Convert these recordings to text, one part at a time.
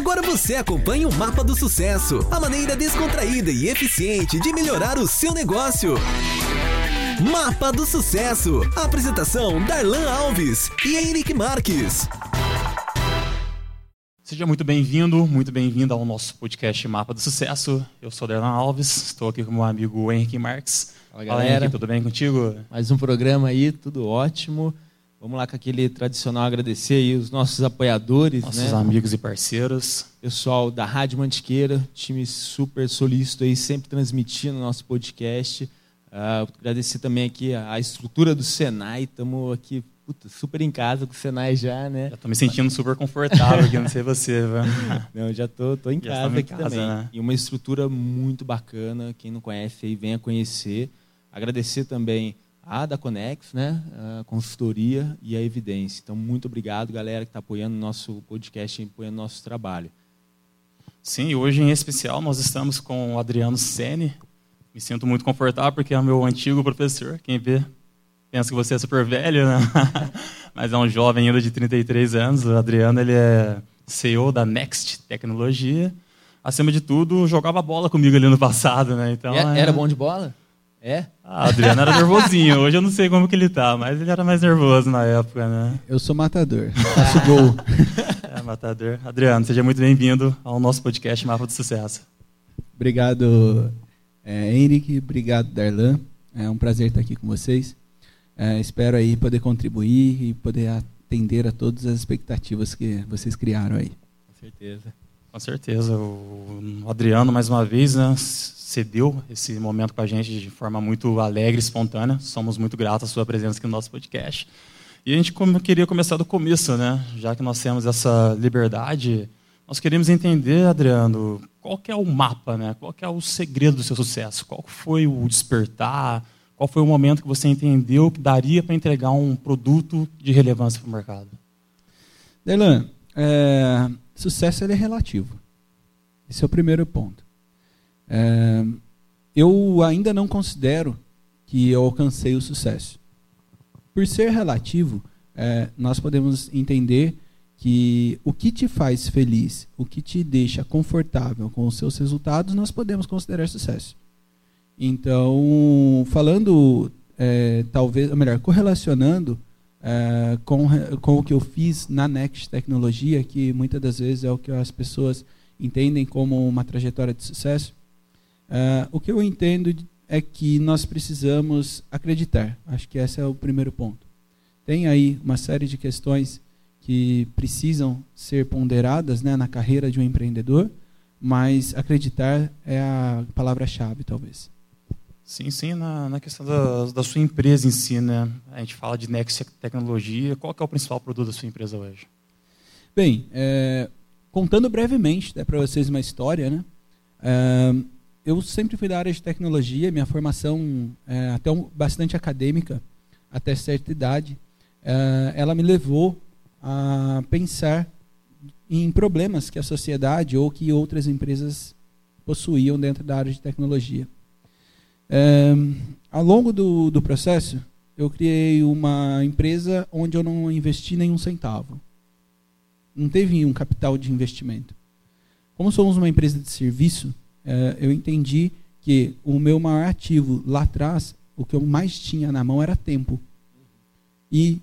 Agora você acompanha o Mapa do Sucesso, a maneira descontraída e eficiente de melhorar o seu negócio. Mapa do Sucesso. Apresentação Darlan Alves e Henrique Marques. Seja muito bem-vindo, muito bem-vinda ao nosso podcast Mapa do Sucesso. Eu sou Darlan Alves, estou aqui com meu amigo Henrique Marques. Fala, galera. Henrique, tudo bem contigo? Mais um programa aí, tudo ótimo. Vamos lá com aquele tradicional agradecer aí os nossos apoiadores, nossos né? amigos e parceiros. Pessoal da Rádio Mantiqueira, time super solícito aí, sempre transmitindo o nosso podcast. Uh, agradecer também aqui a, a estrutura do Senai, estamos aqui puta, super em casa com o Senai já, né? Já estou me sentindo super confortável aqui, não sei você, velho. Não, já tô, tô em Já casa estamos em aqui casa, também. né? E uma estrutura muito bacana, quem não conhece aí, venha conhecer. Agradecer também a da Conex, né? A consultoria e a evidência. Então, muito obrigado, galera, que está apoiando o nosso podcast, apoiando o nosso trabalho. Sim, e hoje em especial nós estamos com o Adriano Sene. Me sinto muito confortável porque é o meu antigo professor. Quem vê pensa que você é super velho, né? Mas é um jovem ainda de 33 anos. O Adriano ele é CEO da Next Tecnologia. Acima de tudo, jogava bola comigo ali no passado, né? Então, E é- Era bom de bola? É? Ah, o Adriano era nervosinho. Hoje eu não sei como que ele tá, mas ele era mais nervoso na época, né? Eu sou matador, faço gol. É, matador. Adriano, seja muito bem-vindo ao nosso podcast Mapa do Sucesso. Obrigado, é, Henrique. Obrigado, Darlan. É um prazer estar aqui com vocês. É, espero aí poder contribuir e poder atender a todas as expectativas que vocês criaram aí. Com certeza. Com certeza. O Adriano, mais uma vez, né, cedeu esse momento com a gente de forma muito alegre espontânea. Somos muito gratos à sua presença aqui no nosso podcast. E a gente queria começar do começo, né? Já que nós temos essa liberdade, nós queríamos entender, Adriano, qual é o mapa, né? Qual é o segredo do seu sucesso? Qual foi o despertar? Qual foi o momento que você entendeu que daria para entregar um produto de relevância para o mercado? Darlan, é, sucesso é relativo. Esse é o primeiro ponto. É, eu ainda não considero que eu alcancei o sucesso. Por ser relativo, é, nós podemos entender que o que te faz feliz, o que te deixa confortável com os seus resultados, nós podemos considerar sucesso. Então, falando, é, talvez, ou melhor, correlacionando é, com, com o que eu fiz na Next Tecnologia, que muitas das vezes é o que as pessoas entendem como uma trajetória de sucesso, é, o que eu entendo é que nós precisamos acreditar. Acho que esse é o primeiro ponto. Tem aí uma série de questões que precisam ser ponderadas né, na carreira de um empreendedor, mas acreditar é a palavra-chave, talvez. Sim, sim, na, na questão da, da sua empresa em si, né? A gente fala de Next Tecnologia. Qual é o principal produto da sua empresa hoje? Bem, é, contando brevemente né, para vocês uma história, né? É, eu sempre fui da área de tecnologia, minha formação é até um, bastante acadêmica, até certa idade, é, ela me levou a pensar em problemas que a sociedade ou que outras empresas possuíam dentro da área de tecnologia. É, ao longo do, do processo, eu criei uma empresa onde eu não investi nenhum centavo. Não teve um capital de investimento. Como somos uma empresa de serviço, eh, eu entendi que o meu maior ativo lá atrás, o que eu mais tinha na mão era tempo. E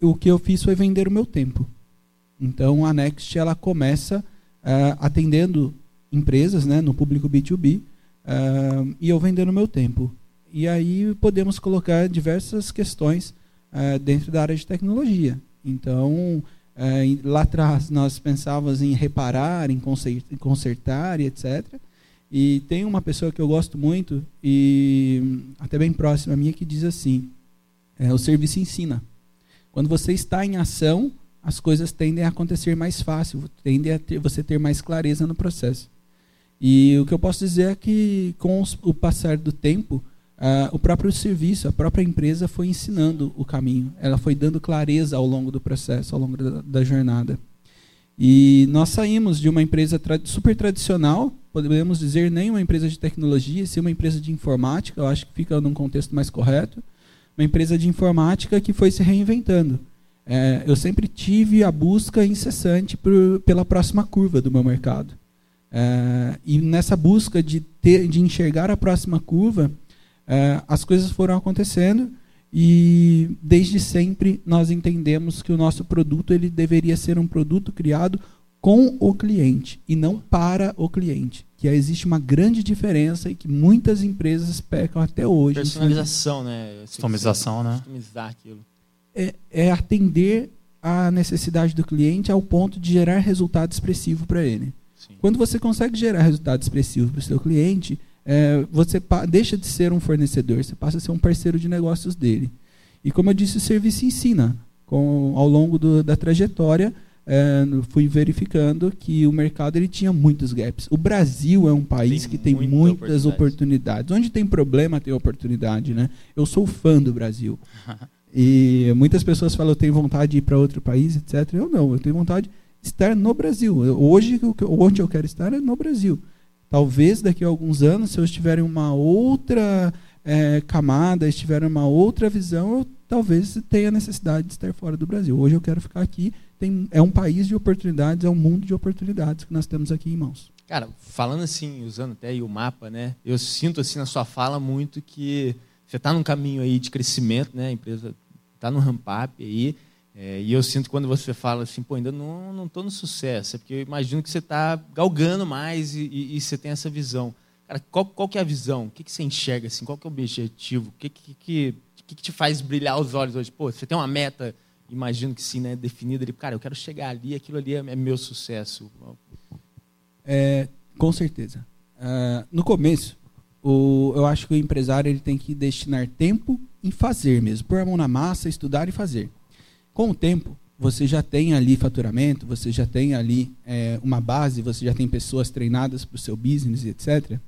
o que eu fiz foi vender o meu tempo. Então a Next ela começa eh, atendendo empresas, né, no público B2B, eh, e eu vendendo o meu tempo. E aí podemos colocar diversas questões eh, dentro da área de tecnologia. Então lá atrás nós pensávamos em reparar, em conser- em consertar etc. E tem uma pessoa que eu gosto muito e até bem próxima a minha que diz assim: é, o serviço ensina. Quando você está em ação, as coisas tendem a acontecer mais fácil, tendem a ter, você ter mais clareza no processo. E o que eu posso dizer é que, com os- o passar do tempo, o próprio serviço, a própria empresa foi ensinando o caminho. Ela foi dando clareza ao longo do processo, ao longo da, da jornada. E nós saímos de uma empresa tra super tradicional, podemos dizer nem uma empresa de tecnologia, sim uma empresa de informática, eu acho que fica num contexto mais correto, uma empresa de informática que foi se reinventando. é, eu sempre tive a busca incessante por, pela próxima curva do meu mercado. É, e nessa busca de, ter, de enxergar a próxima curva, é, as coisas foram acontecendo e desde sempre nós entendemos que o nosso produto ele deveria ser um produto criado com o cliente e não para o cliente. Que existe uma grande diferença e que muitas empresas pecam até hoje. Personalização, né? Customização, né? Customizar aquilo. É, é atender a necessidade do cliente ao ponto de gerar resultado expressivo para ele. Sim. Quando você consegue gerar resultado expressivo para o seu cliente, é, você deixa de ser um fornecedor, você passa a ser um parceiro de negócios dele. E como eu disse, o serviço ensina. Com, ao longo do, da trajetória, é, fui verificando que o mercado ele tinha muitos gaps. O Brasil é um país tem que tem muita muitas oportunidades. Onde tem problema, tem oportunidade. Né? Eu sou fã do Brasil. e muitas pessoas falam, eu tenho vontade de ir para outro país, etc. Eu não, eu tenho vontade de estar no Brasil. Eu, hoje, onde eu quero estar é no Brasil. Talvez daqui a alguns anos, se eu estiver em uma outra é, camada, estiver em uma outra visão, eu talvez tenha necessidade de estar fora do Brasil. Hoje eu quero ficar aqui. Tem, é um país de oportunidades, é um mundo de oportunidades que nós temos aqui em mãos. Cara, falando assim, usando até o mapa, né? Eu sinto assim na sua fala muito que você está num caminho aí de crescimento, né? A empresa está no ramp up aí. É, e eu sinto quando você fala assim, pô, ainda não não estou no sucesso, é porque eu imagino que você está galgando mais e, e, e, você tem essa visão. Cara, qual, qual que é a visão? O que, que você enxerga assim? Qual que é o objetivo? O que que, que, que, que te faz brilhar os olhos hoje? Pô, você tem uma meta, imagino que sim, né, definida ali. Cara, eu quero chegar ali, aquilo ali é, meu sucesso. É, com certeza. Uh, no começo, o, eu acho que o empresário ele tem que destinar tempo em fazer mesmo, pôr a mão na massa, estudar e fazer. Com o tempo, você já tem ali faturamento, você já tem ali é, uma base, você já tem pessoas treinadas para o seu business, etc.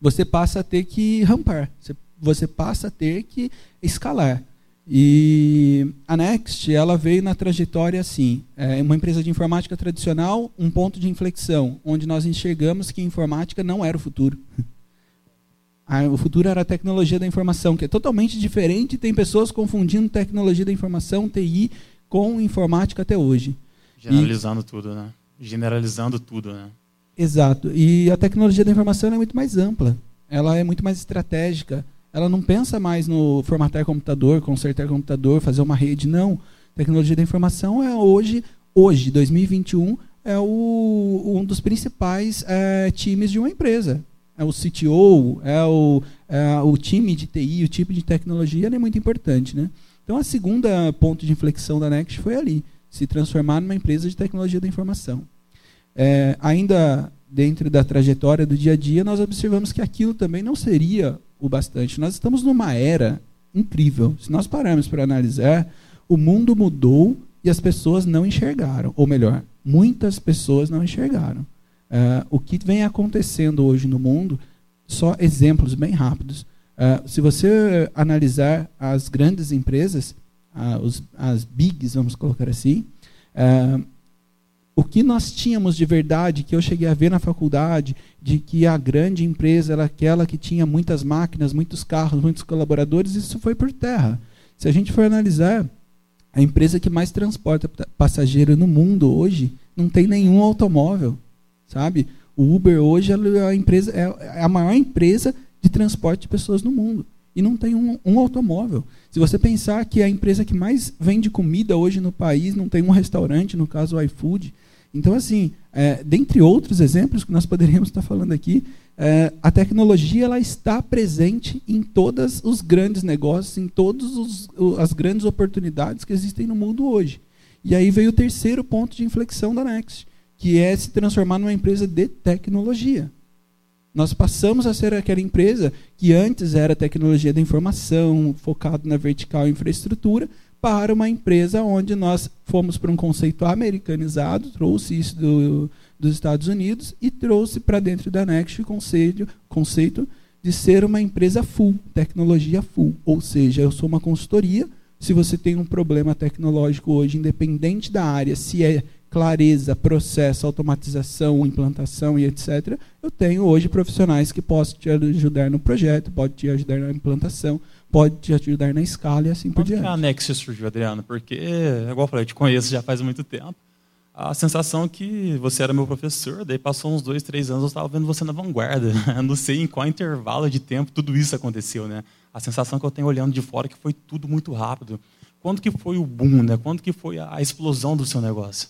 Você passa a ter que rampar, você passa a ter que escalar. E a Next, ela veio na trajetória assim, é uma empresa de informática tradicional, um ponto de inflexão, onde nós enxergamos que a informática não era o futuro. o futuro era a tecnologia da informação, que é totalmente diferente. Tem pessoas confundindo tecnologia da informação, TI, com informática até hoje. Generalizando e... tudo, né? Generalizando tudo, né? Exato. E a tecnologia da informação é muito mais ampla. Ela é muito mais estratégica. Ela não pensa mais no formatar computador, consertar computador, fazer uma rede. Não. Tecnologia da informação é hoje, hoje, 2021, é o, um dos principais é, times de uma empresa é o CTO, é o, é o time de TI, o time de tecnologia, é muito importante. Né? Então, a segunda ponto de inflexão da Next foi ali, se transformar numa empresa de tecnologia da informação. É, ainda dentro da trajetória do dia a dia, nós observamos que aquilo também não seria o bastante. Nós estamos numa era incrível. Se nós pararmos para analisar, o mundo mudou e as pessoas não enxergaram. Ou melhor, muitas pessoas não enxergaram. Uh, o que vem acontecendo hoje no mundo, só exemplos bem rápidos. Uh, se você analisar as grandes empresas, uh, os, as bigs, vamos colocar assim, o que nós tínhamos de verdade, que eu cheguei a ver na faculdade, de que a grande empresa era aquela que tinha muitas máquinas, muitos carros, muitos colaboradores, isso foi por terra. Se a gente for analisar, a empresa que mais transporta passageiro no mundo hoje não tem nenhum automóvel sabe? O Uber hoje é a, empresa, é a maior empresa de transporte de pessoas no mundo. E não tem um, um, automóvel. Se você pensar que a empresa que mais vende comida hoje no país não tem um restaurante, no caso o iFood. Então, assim, é, dentre outros exemplos que nós poderíamos estar falando aqui, é, a tecnologia ela está presente em todos os grandes negócios, em todas as grandes oportunidades que existem no mundo hoje. E aí veio o terceiro ponto de inflexão da Next que é se transformar numa empresa de tecnologia. Nós passamos a ser aquela empresa que antes era tecnologia da informação, focado na vertical infraestrutura, para uma empresa onde nós fomos para um conceito americanizado, trouxe isso do, dos Estados Unidos e trouxe para dentro da Next o conceito, conceito de ser uma empresa full, tecnologia full. Ou seja, eu sou uma consultoria. Se você tem um problema tecnológico hoje, independente da área, se é clareza, processo, automatização, implantação e etc., eu tenho hoje profissionais que possam te ajudar no projeto, pode te ajudar na implantação, pode te ajudar na escala e assim Como por que diante. a Nexus surgiu, Adriano? Porque, igual eu falei, eu te conheço já faz muito tempo. A sensação é que você era meu professor, daí passou uns dois, três anos, eu estava vendo você na vanguarda. Não sei em qual intervalo de tempo tudo isso aconteceu, né? A sensação que eu tenho olhando de fora é que foi tudo muito rápido. Quando que foi o boom, né? Quando que foi a explosão do seu negócio?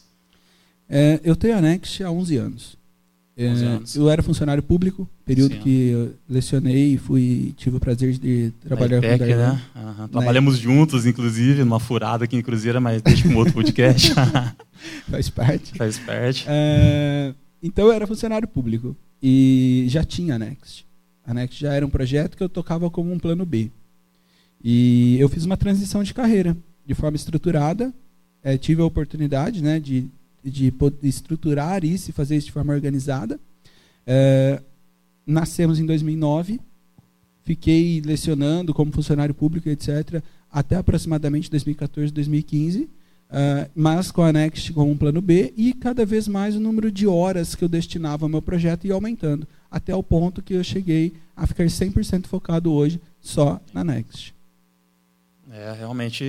É, eu tenho a Next há 11 anos. É, 11 anos. Eu era funcionário público, período Sim. que eu lecionei e fui, tive o prazer de trabalhar Na com o IPEC, Darlan. né? Aham. Trabalhamos juntos, inclusive, numa furada aqui em Cruzeira, mas deixa com outro podcast. Faz parte. Faz parte. É, então eu era funcionário público e já tinha a Next. A Next já era um projeto que eu tocava como um plano B. E eu fiz uma transição de carreira de forma estruturada. É, tive a oportunidade né, de, de estruturar isso e fazer isso de forma organizada. É, nascemos em 2009. Fiquei lecionando como funcionário público, etc., até aproximadamente 2014, 2015. Uh, mas com a Next como um plano B e cada vez mais o número de horas que eu destinava ao meu projeto ia aumentando, até o ponto que eu cheguei a ficar 100% focado hoje só na Next. É, realmente,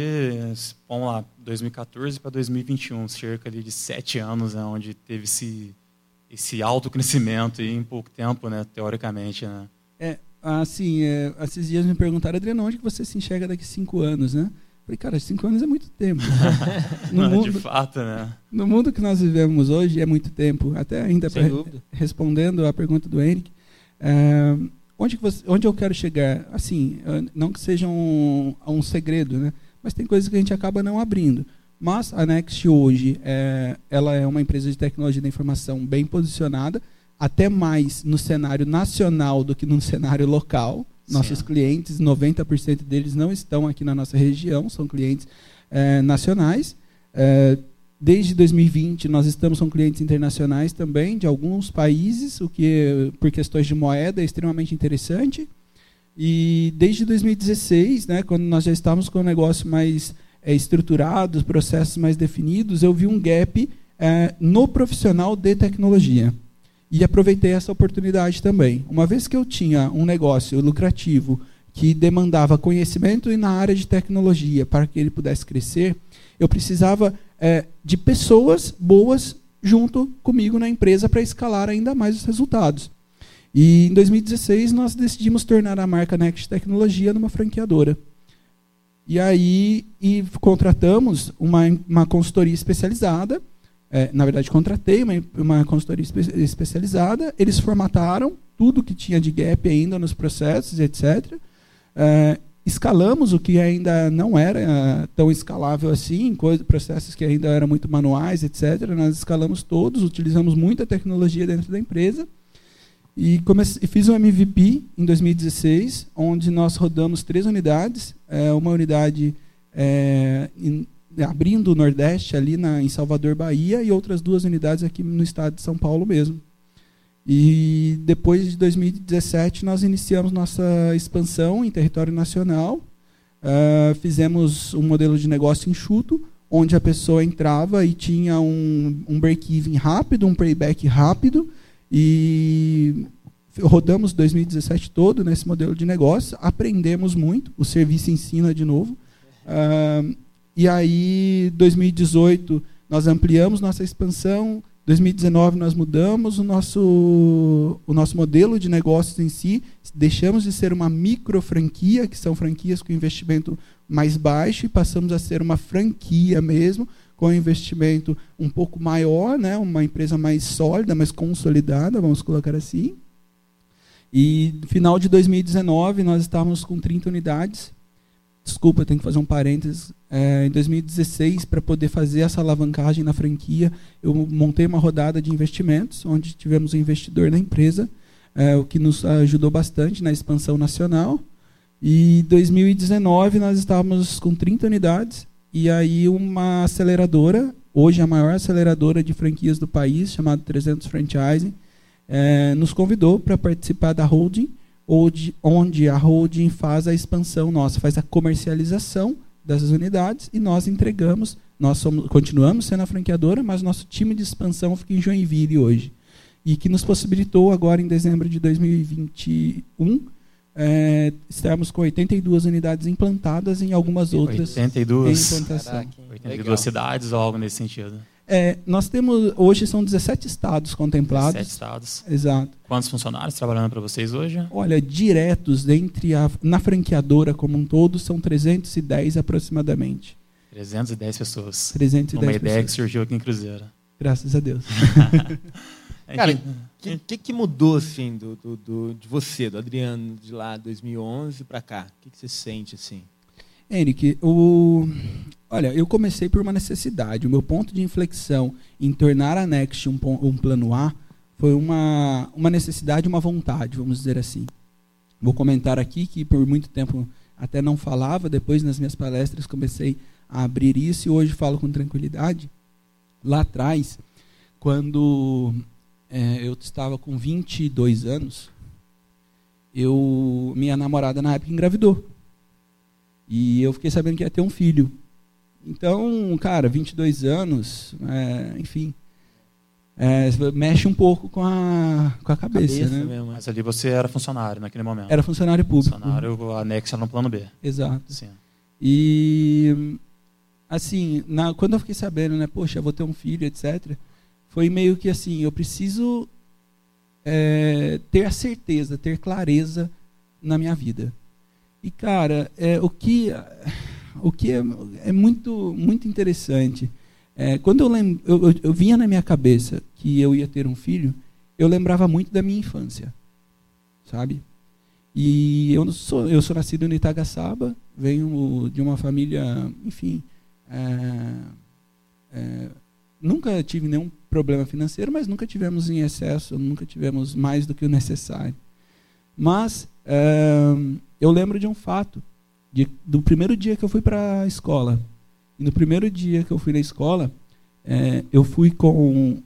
vamos lá, 2014 para 2021, cerca ali de sete anos, né, onde teve esse, esse alto crescimento e em pouco tempo, né, teoricamente. Né? É, assim, é, esses dias me perguntaram, Adriano, onde que você se enxerga daqui cinco anos, né? Falei, cara, cinco anos é muito tempo. no, Não, mundo, de fato, né? no mundo que nós vivemos hoje é muito tempo. Até ainda Sem pra- dúvida. respondendo a pergunta do Henrique, é, onde, você- onde eu quero chegar? Assim, eh, não que seja um, um segredo, né? mas tem coisas que a gente acaba não abrindo. Mas a Next hoje, é, ela é uma empresa de tecnologia da informação bem posicionada, até mais no cenário nacional do que no cenário local. Nossos Sim. clientes, 90% deles não estão aqui na nossa região, são clientes eh, nacionais. Eh, Desde 2020, nós estamos com clientes internacionais também, de alguns países, o que, por questões de moeda, é extremamente interessante. E desde 2016, né, quando nós já estávamos com o negócio mais é, estruturado, os processos mais definidos, eu vi um gap é, no profissional de tecnologia. E aproveitei essa oportunidade também. Uma vez que eu tinha um negócio lucrativo que demandava conhecimento e na área de tecnologia para que ele pudesse crescer, eu precisava é, de pessoas boas junto comigo na empresa para escalar ainda mais os resultados. E em 2016 nós decidimos tornar a marca Next Tecnologia numa franqueadora. E aí e contratamos uma, uma consultoria especializada. é, na verdade, contratei uma, uma consultoria espe especializada. Eles formataram tudo que tinha de gap ainda nos processos, etc. É, escalamos o que ainda não era eh, tão escalável assim, processos que ainda eram muito manuais, etc. Nós escalamos todos, utilizamos muita tecnologia dentro da empresa. E, fiz um MVP em 2016, onde nós rodamos três unidades. eh, uma unidade em- abrindo o Nordeste, ali na, em Salvador, Bahia, e outras duas unidades aqui no estado de São Paulo mesmo. E depois de 2017 nós iniciamos nossa expansão em território nacional. Ah, fizemos um modelo de negócio enxuto, onde a pessoa entrava e tinha um, um break-even rápido, um payback rápido. E rodamos 2017 todo nesse modelo de negócio, aprendemos muito, o serviço ensina de novo. Ah, e aí, 2018, nós ampliamos nossa expansão. 2019 nós mudamos o nosso, o nosso modelo de negócios em si, deixamos de ser uma micro franquia, que são franquias com investimento mais baixo, e passamos a ser uma franquia mesmo, com investimento um pouco maior, né, uma empresa mais sólida, mais consolidada, vamos colocar assim. E no final de 2019 nós estávamos com 30 unidades. Desculpa, tenho que fazer um parênteses. É, em 2016, para poder fazer essa alavancagem na franquia, eu montei uma rodada de investimentos, onde tivemos um investidor na empresa, é, o que nos ajudou bastante na expansão nacional. E em 2019 nós estávamos com 30 unidades e aí uma aceleradora, hoje a maior aceleradora de franquias do país, chamada 300 Franchising, é, nos convidou para participar da holding, onde, onde a holding faz a expansão nossa, faz a comercialização dessas unidades e nós entregamos. Nós somos, continuamos sendo a franqueadora, mas nosso time de expansão fica em Joinville hoje. E que nos possibilitou, agora em dezembro de 2021, é, estamos com 82 unidades implantadas em algumas outras 82, em implantação. Caraca, 82 legal. cidades ou algo nesse sentido. É, nós temos, hoje são 17 estados contemplados. Sete estados. Exato. Quantos funcionários trabalhando para vocês hoje? Olha, diretos entre a, na franqueadora como um todo são 310 aproximadamente. 310 pessoas. 310 Uma ideia que pessoas. surgiu aqui em Cruzeiro. Graças a Deus. A Cara, o que, que, que mudou assim do, do, do- de você, do Adriano, de lá 2011 para cá? O que, que você sente assim? Henrique, o... olha, eu comecei por uma necessidade. O meu ponto de inflexão em tornar a Next um, um plano A foi uma, uma necessidade, uma vontade, vamos dizer assim. Vou comentar aqui que por muito tempo até não falava, depois nas minhas palestras comecei a abrir isso e hoje falo com tranquilidade. Lá atrás, quando eh, eu estava com 22 anos, eu minha namorada na época engravidou. E eu fiquei sabendo que ia ter um filho. Então, cara, 22 anos, é, enfim, é, mexe um pouco com a, com a cabeça, né? mesmo. Mas ali você era funcionário naquele momento. Era funcionário público. Funcionário anexo no plano B. Exato. Sim. E assim, na, quando eu fiquei sabendo, né, poxa, eu vou ter um filho, etc. Foi meio que assim, eu preciso é, ter a certeza, ter clareza na minha vida. E cara, é, o que o que é, é muito muito interessante é, quando eu, lem, eu, eu, eu vinha na minha cabeça que eu ia ter um filho, eu lembrava muito da minha infância, sabe? E eu sou eu sou nascido no Itagaçaba, venho de uma família, enfim, é, é, nunca tive nenhum problema financeiro, mas nunca tivemos em excesso, nunca tivemos mais do que o necessário. Mas é, eu lembro de um fato, de, do primeiro dia que eu fui para a escola. E no primeiro dia que eu fui na escola, é, eu fui com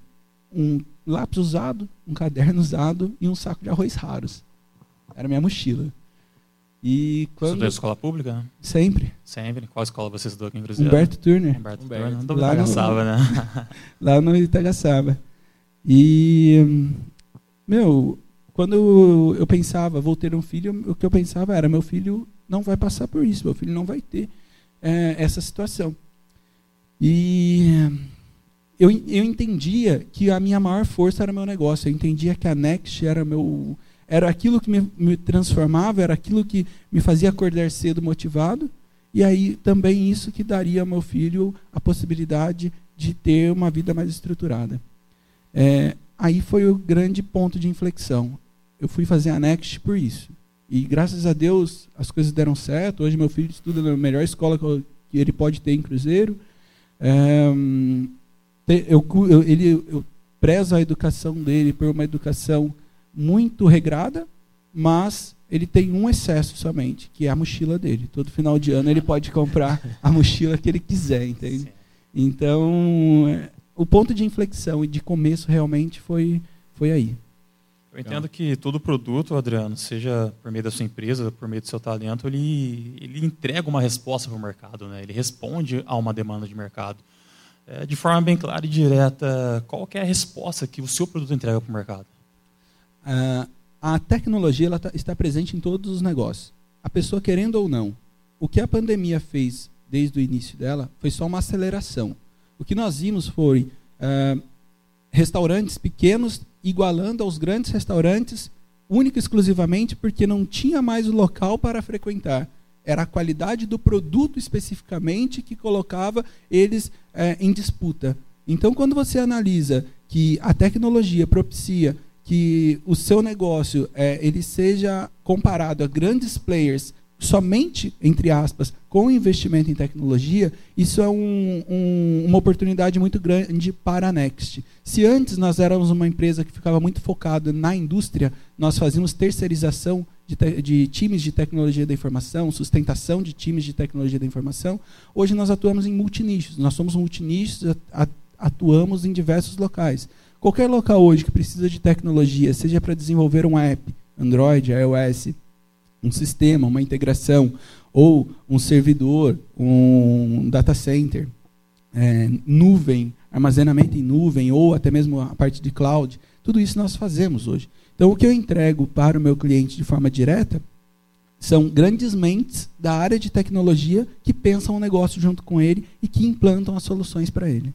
um lápis usado, um caderno usado e um saco de arroz raros. Era minha mochila. E quando Estudou em escola pública? sempre Sempre. Qual escola você estudou aqui em Cruzeiro? Humberto Turner, Humberto. Humberto. Turner. Do Lá no- Itagaçaba, né? lá no Itagaçaba. E hum, meu, quando eu, pensava vou ter um filho, o que eu pensava era meu filho não vai passar por isso, meu filho não vai ter é, essa situação. E eu, eu entendia que a minha maior força era meu negócio. Eu entendia que a Next era meu era aquilo que me, me transformava, era aquilo que me fazia acordar cedo motivado. E aí também isso que daria ao meu filho a possibilidade de ter uma vida mais estruturada. É, aí foi o grande ponto de inflexão. Eu fui fazer a Next por isso. E graças a Deus as coisas deram certo. Hoje meu filho estuda na melhor escola que, ele pode ter em Cruzeiro. É, eu, eu- ele, eu prezo a educação dele por uma educação muito regrada, mas ele tem um excesso somente, que é a mochila dele. Todo final de ano ele pode comprar a mochila que ele quiser, entende? Então, é, o ponto de inflexão e de começo realmente foi, foi aí. Eu entendo que todo produto, Adriano, seja por meio da sua empresa, por meio do seu talento, ele, ele entrega uma resposta para o mercado, né? ele responde a uma demanda de mercado. É, de forma bem clara e direta, qual é a resposta que o seu produto entrega para o mercado? Ah, a tecnologia ela tá- está presente em todos os negócios. A pessoa querendo ou não. O que a pandemia fez desde o início dela foi só uma aceleração. O que nós vimos foi ah, restaurantes pequenos igualando aos grandes restaurantes, única e exclusivamente porque não tinha mais o local para frequentar. Era a qualidade do produto especificamente que colocava eles eh, em disputa. Então, quando você analisa que a tecnologia propicia que o seu negócio eh, ele seja comparado a grandes players somente, entre aspas, com investimento em tecnologia, isso é um- um- uma oportunidade muito grande para a Next. Se antes nós éramos uma empresa que ficava muito focada na indústria, nós fazíamos terceirização de, de times de tecnologia da informação, sustentação de times de tecnologia da informação, hoje nós atuamos em multinichos. Nós somos multinichos, atuamos em diversos locais. Qualquer local hoje que precisa de tecnologia, seja para desenvolver um app, Android, iOS, um sistema, uma integração, ou um servidor, um data center, é, nuvem, armazenamento em nuvem, ou até mesmo a parte de cloud, tudo isso nós fazemos hoje. Então, o que eu entrego para o meu cliente de forma direta são grandes mentes da área de tecnologia que pensam o negócio junto com ele e que implantam as soluções para ele.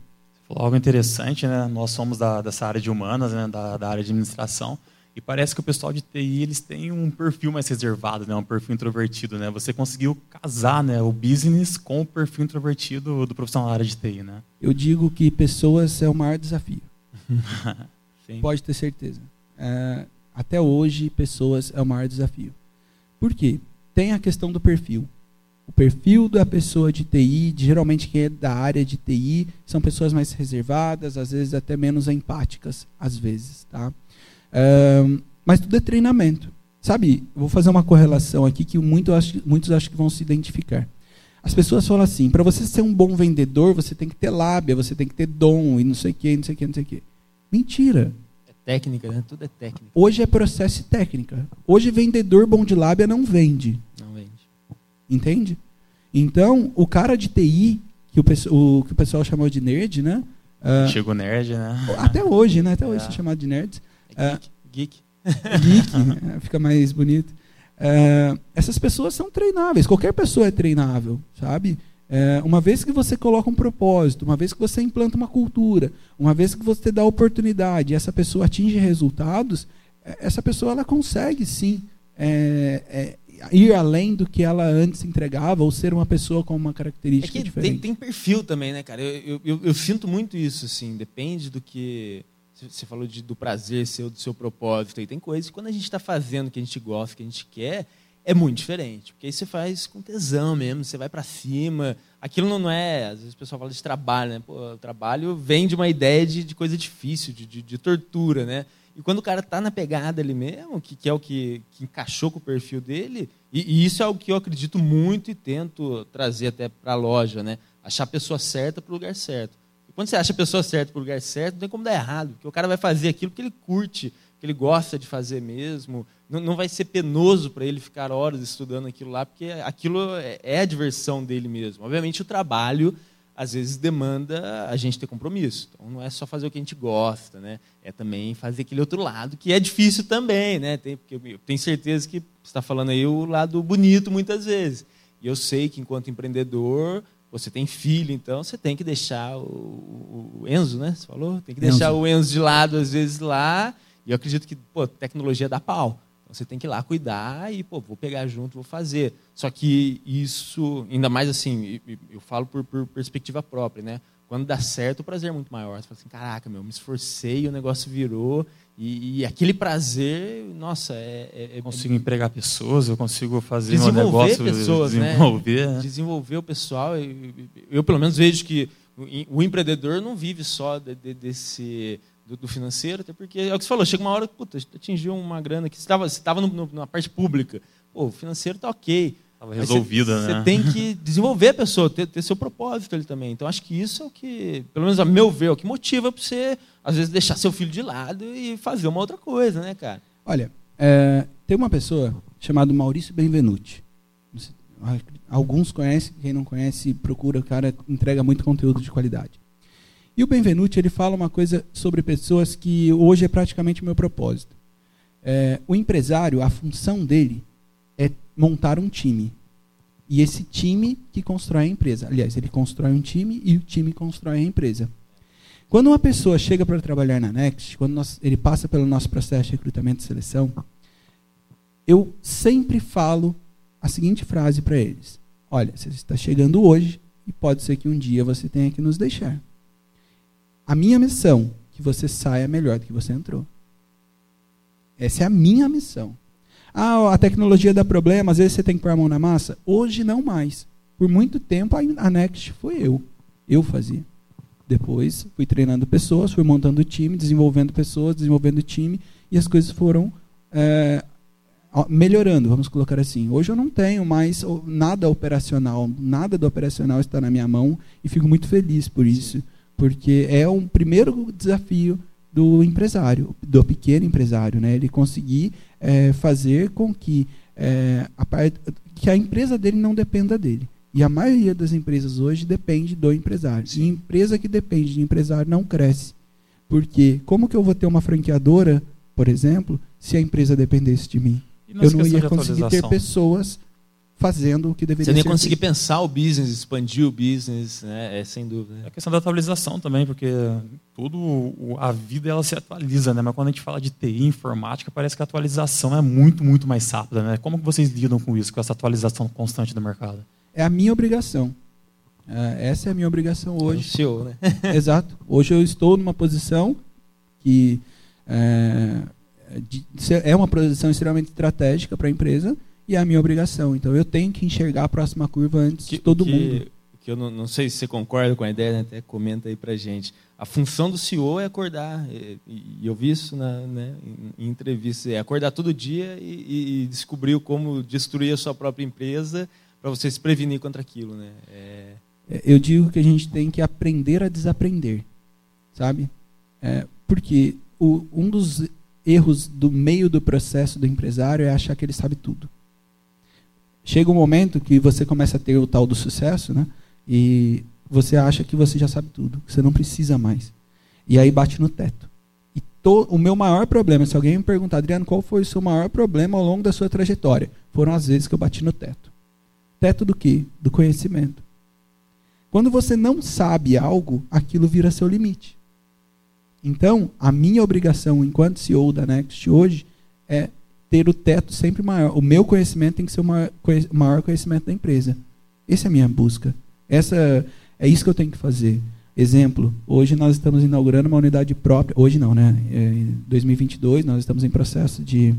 Algo interessante, né? Nós somos da, dessa área de humanas, né? da, da área de administração. E parece que o pessoal de TI eles têm um perfil mais reservado, né? um perfil introvertido. Né? Você conseguiu casar né? o business com o perfil introvertido do profissional da área de TI. Né? Eu digo que pessoas é o maior desafio. Pode ter certeza. É, até hoje, pessoas é o maior desafio. Por quê? Tem a questão do perfil. O perfil da pessoa de TI, geralmente quem é da área de TI, são pessoas mais reservadas, às vezes até menos empáticas, às vezes. Tá? Mas tudo é treinamento. Sabe, vou fazer uma correlação aqui que muito acho, muitos acho que vão se identificar. As pessoas falam assim, para você ser um bom vendedor, você tem que ter lábia, você tem que ter dom e não sei o que, não sei o que, não sei o que. Mentira. É técnica, né? Tudo é técnica. Hoje é processo e técnica. Hoje vendedor bom de lábia não vende. Não vende. Entende? Então, o cara de TI, que o, o que o pessoal chamou de nerd, né? Uh, Chegou nerd, né? Até hoje, né? Até hoje é. é chamado de nerds. É geek. geek. geek é, fica mais bonito. É, essas pessoas são treináveis. Qualquer pessoa é treinável, sabe? É, uma vez que você coloca um propósito, uma vez que você implanta uma cultura, uma vez que você dá oportunidade e essa pessoa atinge resultados, é, essa pessoa ela consegue sim é, é, ir além do que ela antes entregava ou ser uma pessoa com uma característica é que diferente. Tem, tem perfil também, né, cara? Eu, eu, eu, sinto muito isso, assim, depende do que você falou de, do prazer seu, do seu propósito. E tem coisas que quando a gente está fazendo que a gente gosta, que a gente quer, é muito diferente. Porque aí você faz com tesão mesmo, você vai para cima. Aquilo não é. Às vezes o pessoal fala de trabalho, né? Pô, o trabalho vem de uma ideia de, de coisa difícil, de, de, de tortura, né? E quando o cara está na pegada ali mesmo, que, que é o que, que, encaixou com o perfil dele, e, e, isso é o que eu acredito muito e tento trazer até para a loja, né? Achar a pessoa certa para o lugar certo. Quando você acha a pessoa certa para o lugar certo, não tem como dar errado, porque o cara vai fazer aquilo que ele curte, que ele gosta de fazer mesmo. Não, não vai ser penoso para ele ficar horas estudando aquilo lá, porque aquilo é, é a diversão dele mesmo. Obviamente, o trabalho às vezes demanda a gente ter compromisso. Então não é só fazer o que a gente gosta, né? É também fazer aquele outro lado que é difícil também, né? Tem, porque eu tenho certeza que está falando aí o lado bonito muitas vezes. E eu sei que enquanto empreendedor você tem filho, então você tem que deixar o, o Enzo, né? Você falou? Tem que deixar Enzo. o Enzo de lado, às vezes, lá. E eu acredito que, pô, tecnologia dá pau. Então você tem que ir lá cuidar e, pô, vou pegar junto, vou fazer. Só que isso, ainda mais assim, eu falo por, por perspectiva própria, né? Quando dá certo, o prazer é muito maior. Você fala assim, caraca, meu, me esforcei, o negócio virou. E, e aquele prazer, nossa, é. é, é consigo empregar pessoas, eu consigo fazer um negócio. Pessoas, né? desenvolver, né? Desenvolver o pessoal. Eu, eu, pelo menos, vejo que o empreendedor não vive só de, de, desse. Do, do, financeiro, até porque é o que você falou, chega uma hora, puta, atingiu uma grana que você estava na parte pública. Pô, o financeiro está ok. Estava resolvida, você, né? Você tem que desenvolver a pessoa, ter, ter, seu propósito ali também. Então, acho que isso é o que, pelo menos a meu ver, é o que motiva para você, às vezes, deixar seu filho de lado e fazer uma outra coisa, né, cara? Olha, é, tem uma pessoa chamada Maurício Benvenuti. Alguns conhecem, quem não conhece, procura, o cara entrega muito conteúdo de qualidade. E o Benvenuti, ele fala uma coisa sobre pessoas que hoje é praticamente o meu propósito. É, o empresário, a função dele montar um time. E esse time que constrói a empresa. Aliás, ele constrói um time e o time constrói a empresa. Quando uma pessoa chega para trabalhar na Next, quando nós, ele passa pelo nosso processo de recrutamento e seleção, eu sempre falo a seguinte frase para eles: Olha, você está chegando hoje e pode ser que um dia você tenha que nos deixar. A minha missão que você saia melhor do que você entrou. Essa é a minha missão. Ah, a tecnologia dá problema, às vezes você tem que pôr a mão na massa. Hoje não mais. Por muito tempo a Next foi eu. Eu fazia. Depois fui treinando pessoas, fui montando time, desenvolvendo pessoas, desenvolvendo time, e as coisas foram é, melhorando, vamos colocar assim. Hoje eu não tenho mais nada operacional, nada do operacional está na minha mão, e fico muito feliz por isso, porque é um primeiro desafio do empresário, do pequeno empresário, né? Ele conseguir é, fazer com que é, a parte, que a empresa dele não dependa dele. E a maioria das empresas hoje depende do empresário. E empresa que depende de empresário não cresce. Porque como que eu vou ter uma franqueadora, por exemplo, se a empresa dependesse de mim? Eu não ia conseguir ter pessoas fazendo o que deveria ser. Você nem conseguir pensar o business, expandir o business, né? é sem dúvida. É a questão da atualização também, porque tudo a vida ela se atualiza, né? Mas quando a gente fala de TI, informática, parece que a atualização é muito, muito mais rápida, né? Como que vocês lidam com isso, com essa atualização constante do mercado? É a minha obrigação. É, essa é a minha obrigação hoje. É o CEO, né? Exato. Hoje eu estou numa posição que é, é uma posição extremamente estratégica para a empresa e é a minha obrigação. Então eu tenho que enxergar a próxima curva antes que, de todo que, mundo. Que eu não, não, sei se você concorda com a ideia, né? até comenta aí para gente. A função do CEO é acordar, e, e eu vi isso na, né, em, em entrevistas, é acordar todo dia e, e descobrir como destruir a sua própria empresa para você se prevenir contra aquilo, né? É... é... Eu digo que a gente tem que aprender a desaprender, sabe? É, porque o, um dos erros do meio do processo do empresário é achar que ele sabe tudo chega um momento que você começa a ter o tal do sucesso, né? E você acha que você já sabe tudo, que você não precisa mais. E aí bate no teto. E to, o meu maior problema, se alguém me perguntar, Adriano, qual foi o seu maior problema ao longo da sua trajetória? Foram as vezes que eu bati no teto. Teto do quê? Do conhecimento. Quando você não sabe algo, aquilo vira seu limite. Então, a minha obrigação enquanto CEO da Next hoje é ter o teto sempre maior. O meu conhecimento tem que ser o maior, maior conhecimento da empresa. Essa é a minha busca. Essa é isso que eu tenho que fazer. Exemplo, hoje nós estamos inaugurando uma unidade própria. Hoje não, né? É, em 2022 nós estamos em processo de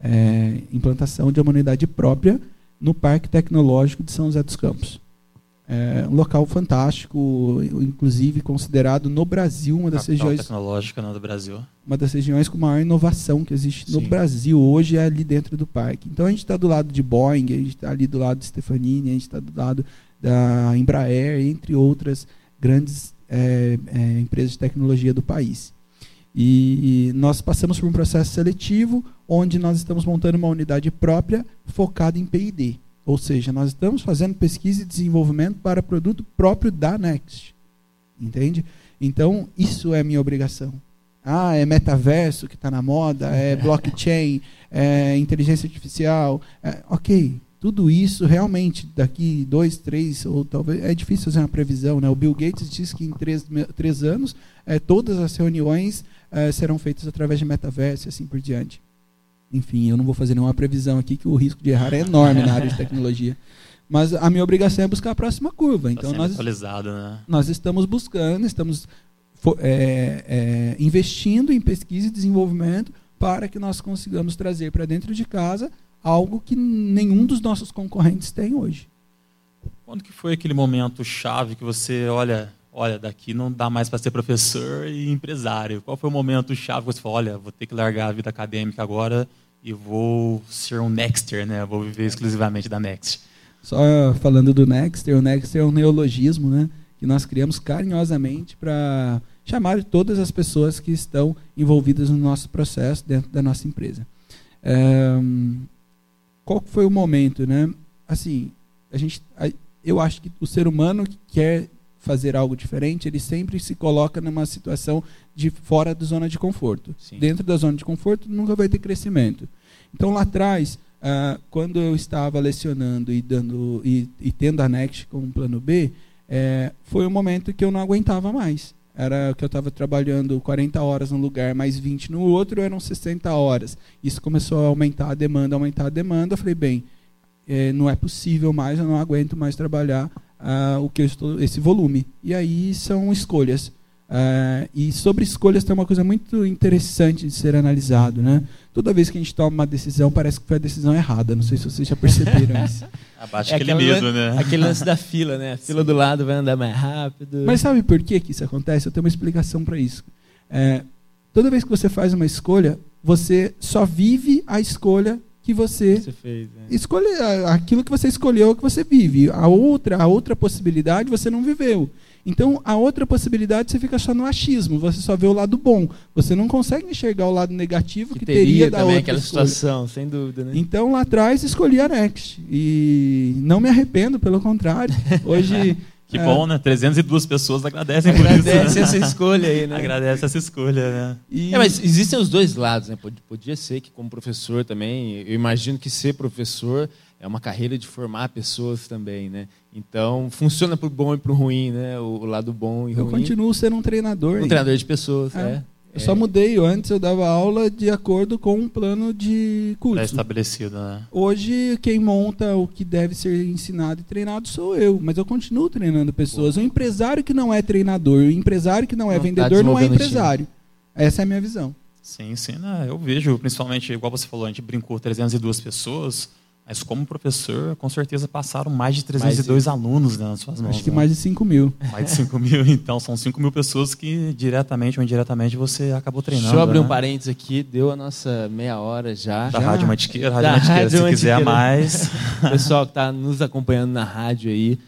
é, implantação de uma unidade própria no Parque Tecnológico de São José dos Campos. É um local fantástico, inclusive considerado no Brasil uma das Capital regiões tecnológica né, do Brasil. Uma das regiões com maior inovação que existe Sim. no Brasil hoje é ali dentro do parque. Então a gente está do lado de Boeing, a gente está ali do lado de Stefanini, a gente está do lado da Embraer, entre outras grandes é, é, empresas de tecnologia do país. E, e nós passamos por um processo seletivo onde nós estamos montando uma unidade própria focada em P&D ou seja, nós estamos fazendo pesquisa e desenvolvimento para produto próprio da Next. Entende? Então, isso é minha obrigação. Ah, é metaverso que está na moda, é blockchain, é inteligência artificial. É, ok, tudo isso realmente daqui dois, três, ou talvez. É difícil fazer uma previsão. Né? O Bill Gates disse que em três, três anos é, todas as reuniões é, serão feitas através de metaverso e assim por diante. Enfim, eu não vou fazer nenhuma previsão aqui, que o risco de errar é enorme na área de tecnologia. Mas a minha obrigação é buscar a próxima curva. Então tá nós, né? nós estamos buscando, estamos é, é, investindo em pesquisa e desenvolvimento para que nós consigamos trazer para dentro de casa algo que nenhum dos nossos concorrentes tem hoje. Quando que foi aquele momento chave que você, olha, olha, daqui não dá mais para ser professor e empresário. Qual foi o momento chave que você falou, olha, vou ter que largar a vida acadêmica agora e vou ser um Nexter, né? Vou viver exclusivamente da Next. Só falando do Nexter, o Nexter é um neologismo, né? Que nós criamos carinhosamente para chamar todas as pessoas que estão envolvidas no nosso processo dentro da nossa empresa. É, qual foi o momento, né? Assim, a gente, eu acho que o ser humano quer fazer algo diferente, ele sempre se coloca numa situação de fora da zona de conforto. Sim. Dentro da zona de conforto nunca vai ter crescimento. Então lá atrás, ah, quando eu estava lecionando e dando e, e tendo a Next como plano B, é, foi um momento que eu não aguentava mais. Era que eu estava trabalhando 40 horas num lugar, mais 20 no outro, eram 60 horas. Isso começou a aumentar a demanda, aumentar a demanda. Eu falei, bem, é, não é possível mais, eu não aguento mais trabalhar uh, o que estou, esse volume. E aí são escolhas. Uh, e sobre escolhas tem uma coisa muito interessante de ser analisado, né? Toda vez que a gente toma uma decisão, parece que foi a decisão errada. Não sei se vocês já perceberam isso. Abaixa é aquele medo, né? Aquele lance da fila, né? A fila do lado vai andar mais rápido. Mas sabe por que, que isso acontece? Eu tenho uma explicação para isso. É, toda vez que você faz uma escolha, você só vive a escolha que você, você fez, né? escolhe aquilo que você escolheu que você vive. A outra, a outra possibilidade você não viveu. Então, a outra possibilidade você fica só no achismo, você só vê o lado bom. Você não consegue enxergar o lado negativo que, que teria, teria da também outra aquela escolha. situação, sem dúvida, né? Então, lá atrás escolhi a Next e não me arrependo, pelo contrário. Hoje Que é. bom, né? 302 pessoas agradecem Agradece por isso. Agradece essa escolha aí, né? Agradece essa escolha, né? E... É, mas existem os dois lados, né? Podia ser que como professor também, eu imagino que ser professor é uma carreira de formar pessoas também, né? Então, funciona para o bom e para o ruim, né? O, lado bom e eu ruim. Eu continuo sendo um treinador. Um treinador de pessoas, é. é. Eu só mudei. Antes eu dava aula de acordo com um plano de curso. estabelecido, né? Hoje quem monta o que deve ser ensinado e treinado sou eu, mas eu continuo treinando pessoas. O empresário que não é treinador, o empresário que não é não tá vendedor tá não é empresário. Essa é a minha visão. Sim, sim, né? eu vejo, principalmente, igual você falou, a gente brincou 302 pessoas, mas como professor, com certeza passaram mais de 302 mais de... alunos né, nas suas mãos. Acho que né? mais de 5 mil. Mais de 5 mil, então são 5 mil pessoas que diretamente ou indiretamente você acabou treinando. Deixa eu abrir né? um parênteses aqui, deu a nossa meia hora já. Da já. Rádio Mantiqueira, Rádio Mantiqueira, se quiser mais. Pessoal que está nos acompanhando na rádio aí,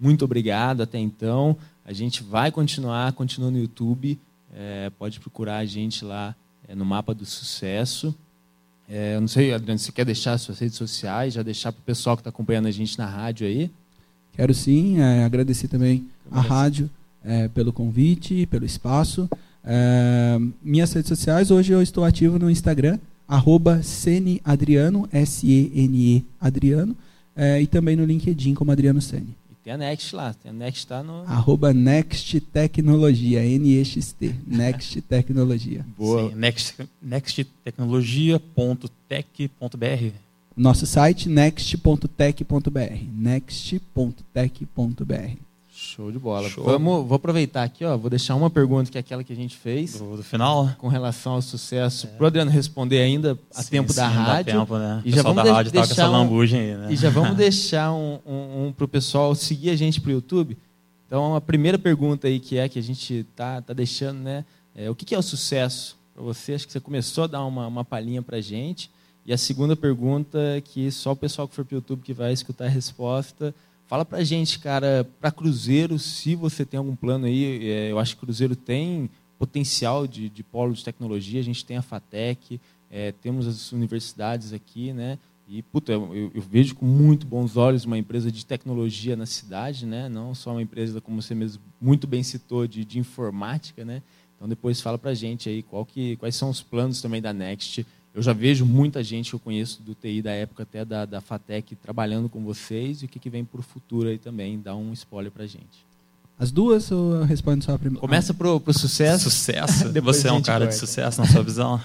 muito obrigado até então. A gente vai continuar, continua no YouTube, é, pode procurar a gente lá é, no Mapa do Sucesso. É, eu não sei, Adriano, se quer deixar suas redes sociais, já deixar para o pessoal que está acompanhando a gente na rádio aí? Quero sim, é, agradecer também a rádio é, pelo convite, pelo espaço. É, minhas redes sociais, hoje eu estou ativo no Instagram, arroba Adriano, S-E-N-E Adriano, é, e também no LinkedIn como Adriano Sene. Tem a Next lá, tem a Next está no. Arroba Next Tecnologia, N-E-X-T, Next Tecnologia. Boa. Sim, next, nexttecnologia.tech.br. Nosso site next.tech.br. Next.tech.br. Show de bola. Show. Vamos, vou aproveitar aqui, ó, vou deixar uma pergunta que é aquela que a gente fez. Do, do final? Com relação ao sucesso. É. Pro Adriano responder ainda a sim, tempo sim, da rádio. Tempo, né? E já vamos da rádio deixar tá com essa lambugem aí, né? E já vamos deixar um, um, um para o pessoal seguir a gente pro YouTube. Então, a primeira pergunta aí que é que a gente tá, tá deixando, né? É, o que, que é o sucesso para você? Acho que você começou a dar uma, uma palhinha para gente. E a segunda pergunta, que só o pessoal que for para o YouTube que vai escutar a resposta, Fala pra gente, cara, para Cruzeiro, se você tem algum plano aí, é, eu acho que Cruzeiro tem potencial de, de polo de tecnologia, a gente tem a FATEC, é, temos as universidades aqui, né? E, puta, eu, eu, vejo com muito bons olhos uma empresa de tecnologia na cidade, né? Não só uma empresa, como você mesmo muito bem citou, de, de informática, né? Então, depois fala pra gente aí qual que, quais são os planos também da Next eu já vejo muita gente que eu conheço do TI da época até da, da FATEC trabalhando com vocês e o que, que vem para o futuro aí também. Dá um spoiler para gente. As duas ou eu respondo só a primeira? Começa pro, pro sucesso. Sucesso? Você é um cara corta. de sucesso na sua visão?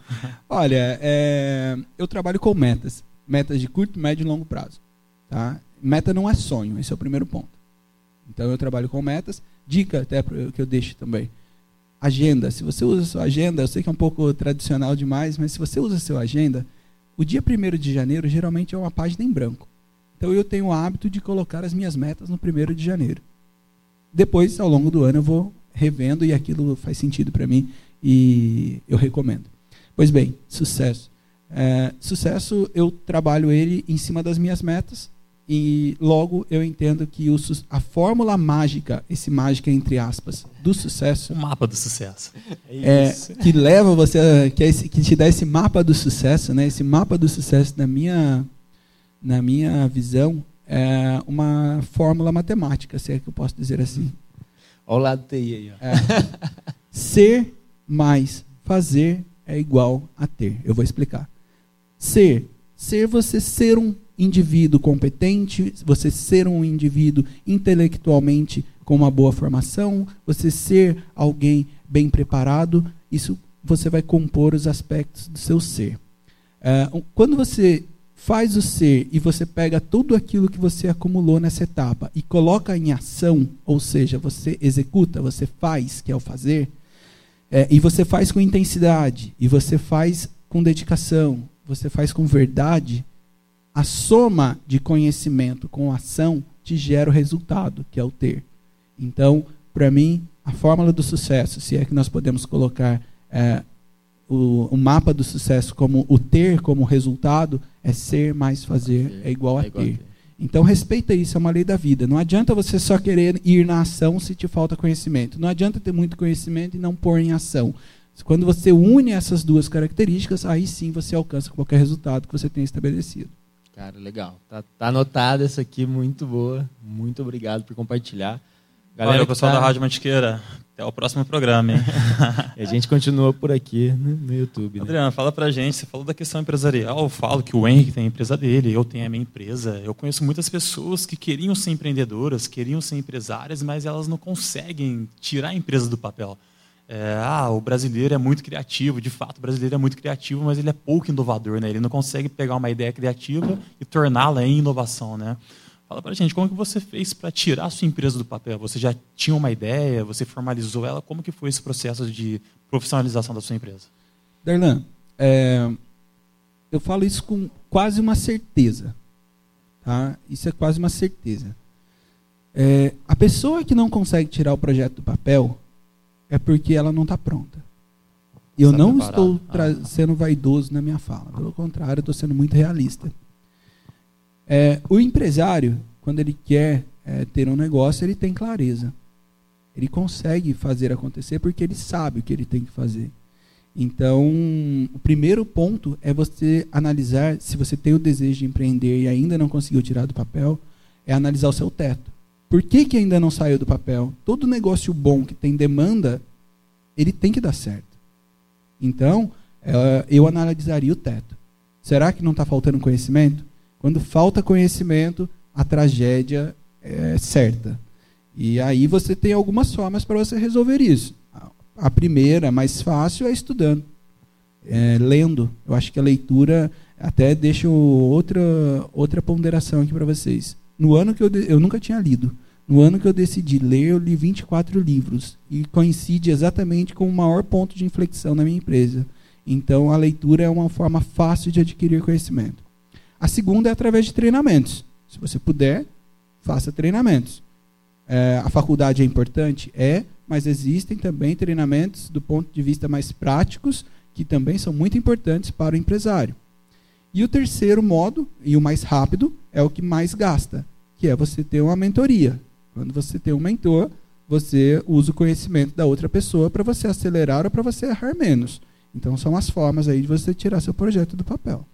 Olha, é, eu trabalho com metas. Metas de curto, médio e longo prazo. Tá? Meta não é sonho, esse é o primeiro ponto. Então eu trabalho com metas. Dica até que eu deixo também agenda. Se você usa sua agenda, eu sei que é um pouco tradicional demais, mas se você usa sua agenda, o dia 1 de janeiro geralmente é uma página em branco. Então eu tenho o hábito de colocar as minhas metas no 1 de janeiro. Depois, ao longo do ano, eu vou revendo e aquilo faz sentido para mim e eu recomendo. Pois bem, sucesso. É, sucesso, eu trabalho ele em cima das minhas metas e logo eu entendo que o, a fórmula mágica, esse mágica entre aspas, do sucesso. O mapa do sucesso. É, é que leva você, que, é esse, que te dá esse mapa do sucesso, né? Esse mapa do sucesso, na minha, na minha visão, é uma fórmula matemática, se é que eu posso dizer assim. Olha o lado TI aí. Ó. É. Ser mais fazer é igual a ter. Eu vou explicar. Ser. Ser você ser um indivíduo competente, você ser um indivíduo intelectualmente com uma boa formação, você ser alguém bem preparado, isso você vai compor os aspectos do seu ser. Uh, quando você faz o ser e você pega tudo aquilo que você acumulou nessa etapa e coloca em ação, ou seja, você executa, você faz, que é o fazer, é, e você faz com intensidade, e você faz com dedicação, você faz com verdade, a soma de conhecimento com ação te gera o resultado, que é o ter. Então, para mim, a fórmula do sucesso, se é que nós podemos colocar é, o, o, mapa do sucesso como o ter como resultado, é ser mais fazer, é igual a, é ter. Então respeita isso, é uma lei da vida. Não adianta você só querer ir na ação se te falta conhecimento. Não adianta ter muito conhecimento e não pôr em ação. Quando você une essas duas características, aí sim você alcança qualquer resultado que você tenha estabelecido. Cara, legal. Tá, tá anotado essa aqui, muito boa. Muito obrigado por compartilhar. Galera, Valeu, pessoal tá... da Rádio Mantiqueira. Até o próximo programa, hein? e a gente continua por aqui no YouTube. Né? Adriano, fala pra gente. Você falou da questão empresarial. Eu falo que o Henrique tem a empresa dele, eu tenho a minha empresa. Eu conheço muitas pessoas que queriam ser empreendedoras, queriam ser empresárias, mas elas não conseguem tirar a empresa do papel. É, ah, o brasileiro é muito criativo, de fato, o brasileiro é muito criativo, mas ele é pouco inovador, né? Ele não consegue pegar uma ideia criativa e torná-la em inovação, né? Fala para a gente, como que você fez para tirar a sua empresa do papel? Você já tinha uma ideia, você formalizou ela, como que foi esse processo de profissionalização da sua empresa? Darlan, é, eu falo isso com quase uma certeza, tá? Isso é quase uma certeza. É, a pessoa que não consegue tirar o projeto do papel, é porque ela não está pronta. Eu não preparado. estou ah. sendo vaidoso na minha fala. Pelo contrário, estou sendo muito realista. É, o empresário, quando ele quer é, ter um negócio, ele tem clareza. Ele consegue fazer acontecer porque ele sabe o que ele tem que fazer. Então, o primeiro ponto é você analisar, se você tem o desejo de empreender e ainda não conseguiu tirar do papel, é analisar o seu teto. Por que, que ainda não saiu do papel? Todo negócio bom que tem demanda, ele tem que dar certo. Então, eu analisaria o teto. Será que não está faltando conhecimento? Quando falta conhecimento, a tragédia é certa. E aí você tem algumas formas para você resolver isso. A primeira, mais fácil, é estudando, é, lendo. Eu acho que a leitura até deixa outra outra ponderação aqui para vocês. No ano que eu, eu nunca tinha lido. No ano que eu decidi ler, eu li 24 livros. E coincide exatamente com o maior ponto de inflexão na minha empresa. Então, a leitura é uma forma fácil de adquirir conhecimento. A segunda é através de treinamentos. Se você puder, faça treinamentos. É, a faculdade é importante? É, mas existem também treinamentos do ponto de vista mais práticos que também são muito importantes para o empresário. E o terceiro modo, e o mais rápido, é o que mais gasta, que é você ter uma mentoria. Quando você tem um mentor, você usa o conhecimento da outra pessoa para você acelerar ou para você errar menos. Então são as formas aí de você tirar seu projeto do papel.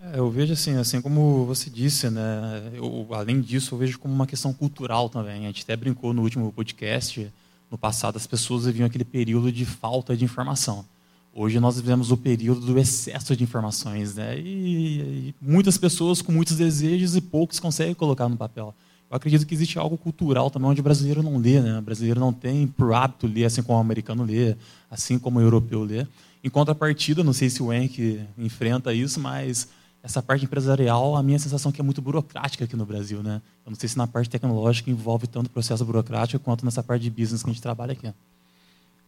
É, eu vejo assim, assim como você disse, né? Eu, além disso, eu vejo como uma questão cultural também. A gente até brincou no último podcast, no passado, as pessoas viviam aquele período de falta de informação. Hoje nós vivemos o período do excesso de informações, né? E, e, muitas pessoas com muitos desejos e poucos conseguem colocar no papel. Eu acredito que existe algo cultural também onde o brasileiro não lê, né? O brasileiro não tem por hábito ler assim como o americano lê, assim como o europeu lê. Em contrapartida, não sei se o Henk enfrenta isso, mas essa parte empresarial, a minha sensação é que é muito burocrática aqui no Brasil, né? Eu não sei se na parte tecnológica envolve tanto processo burocrático quanto nessa parte de business que a gente trabalha aqui.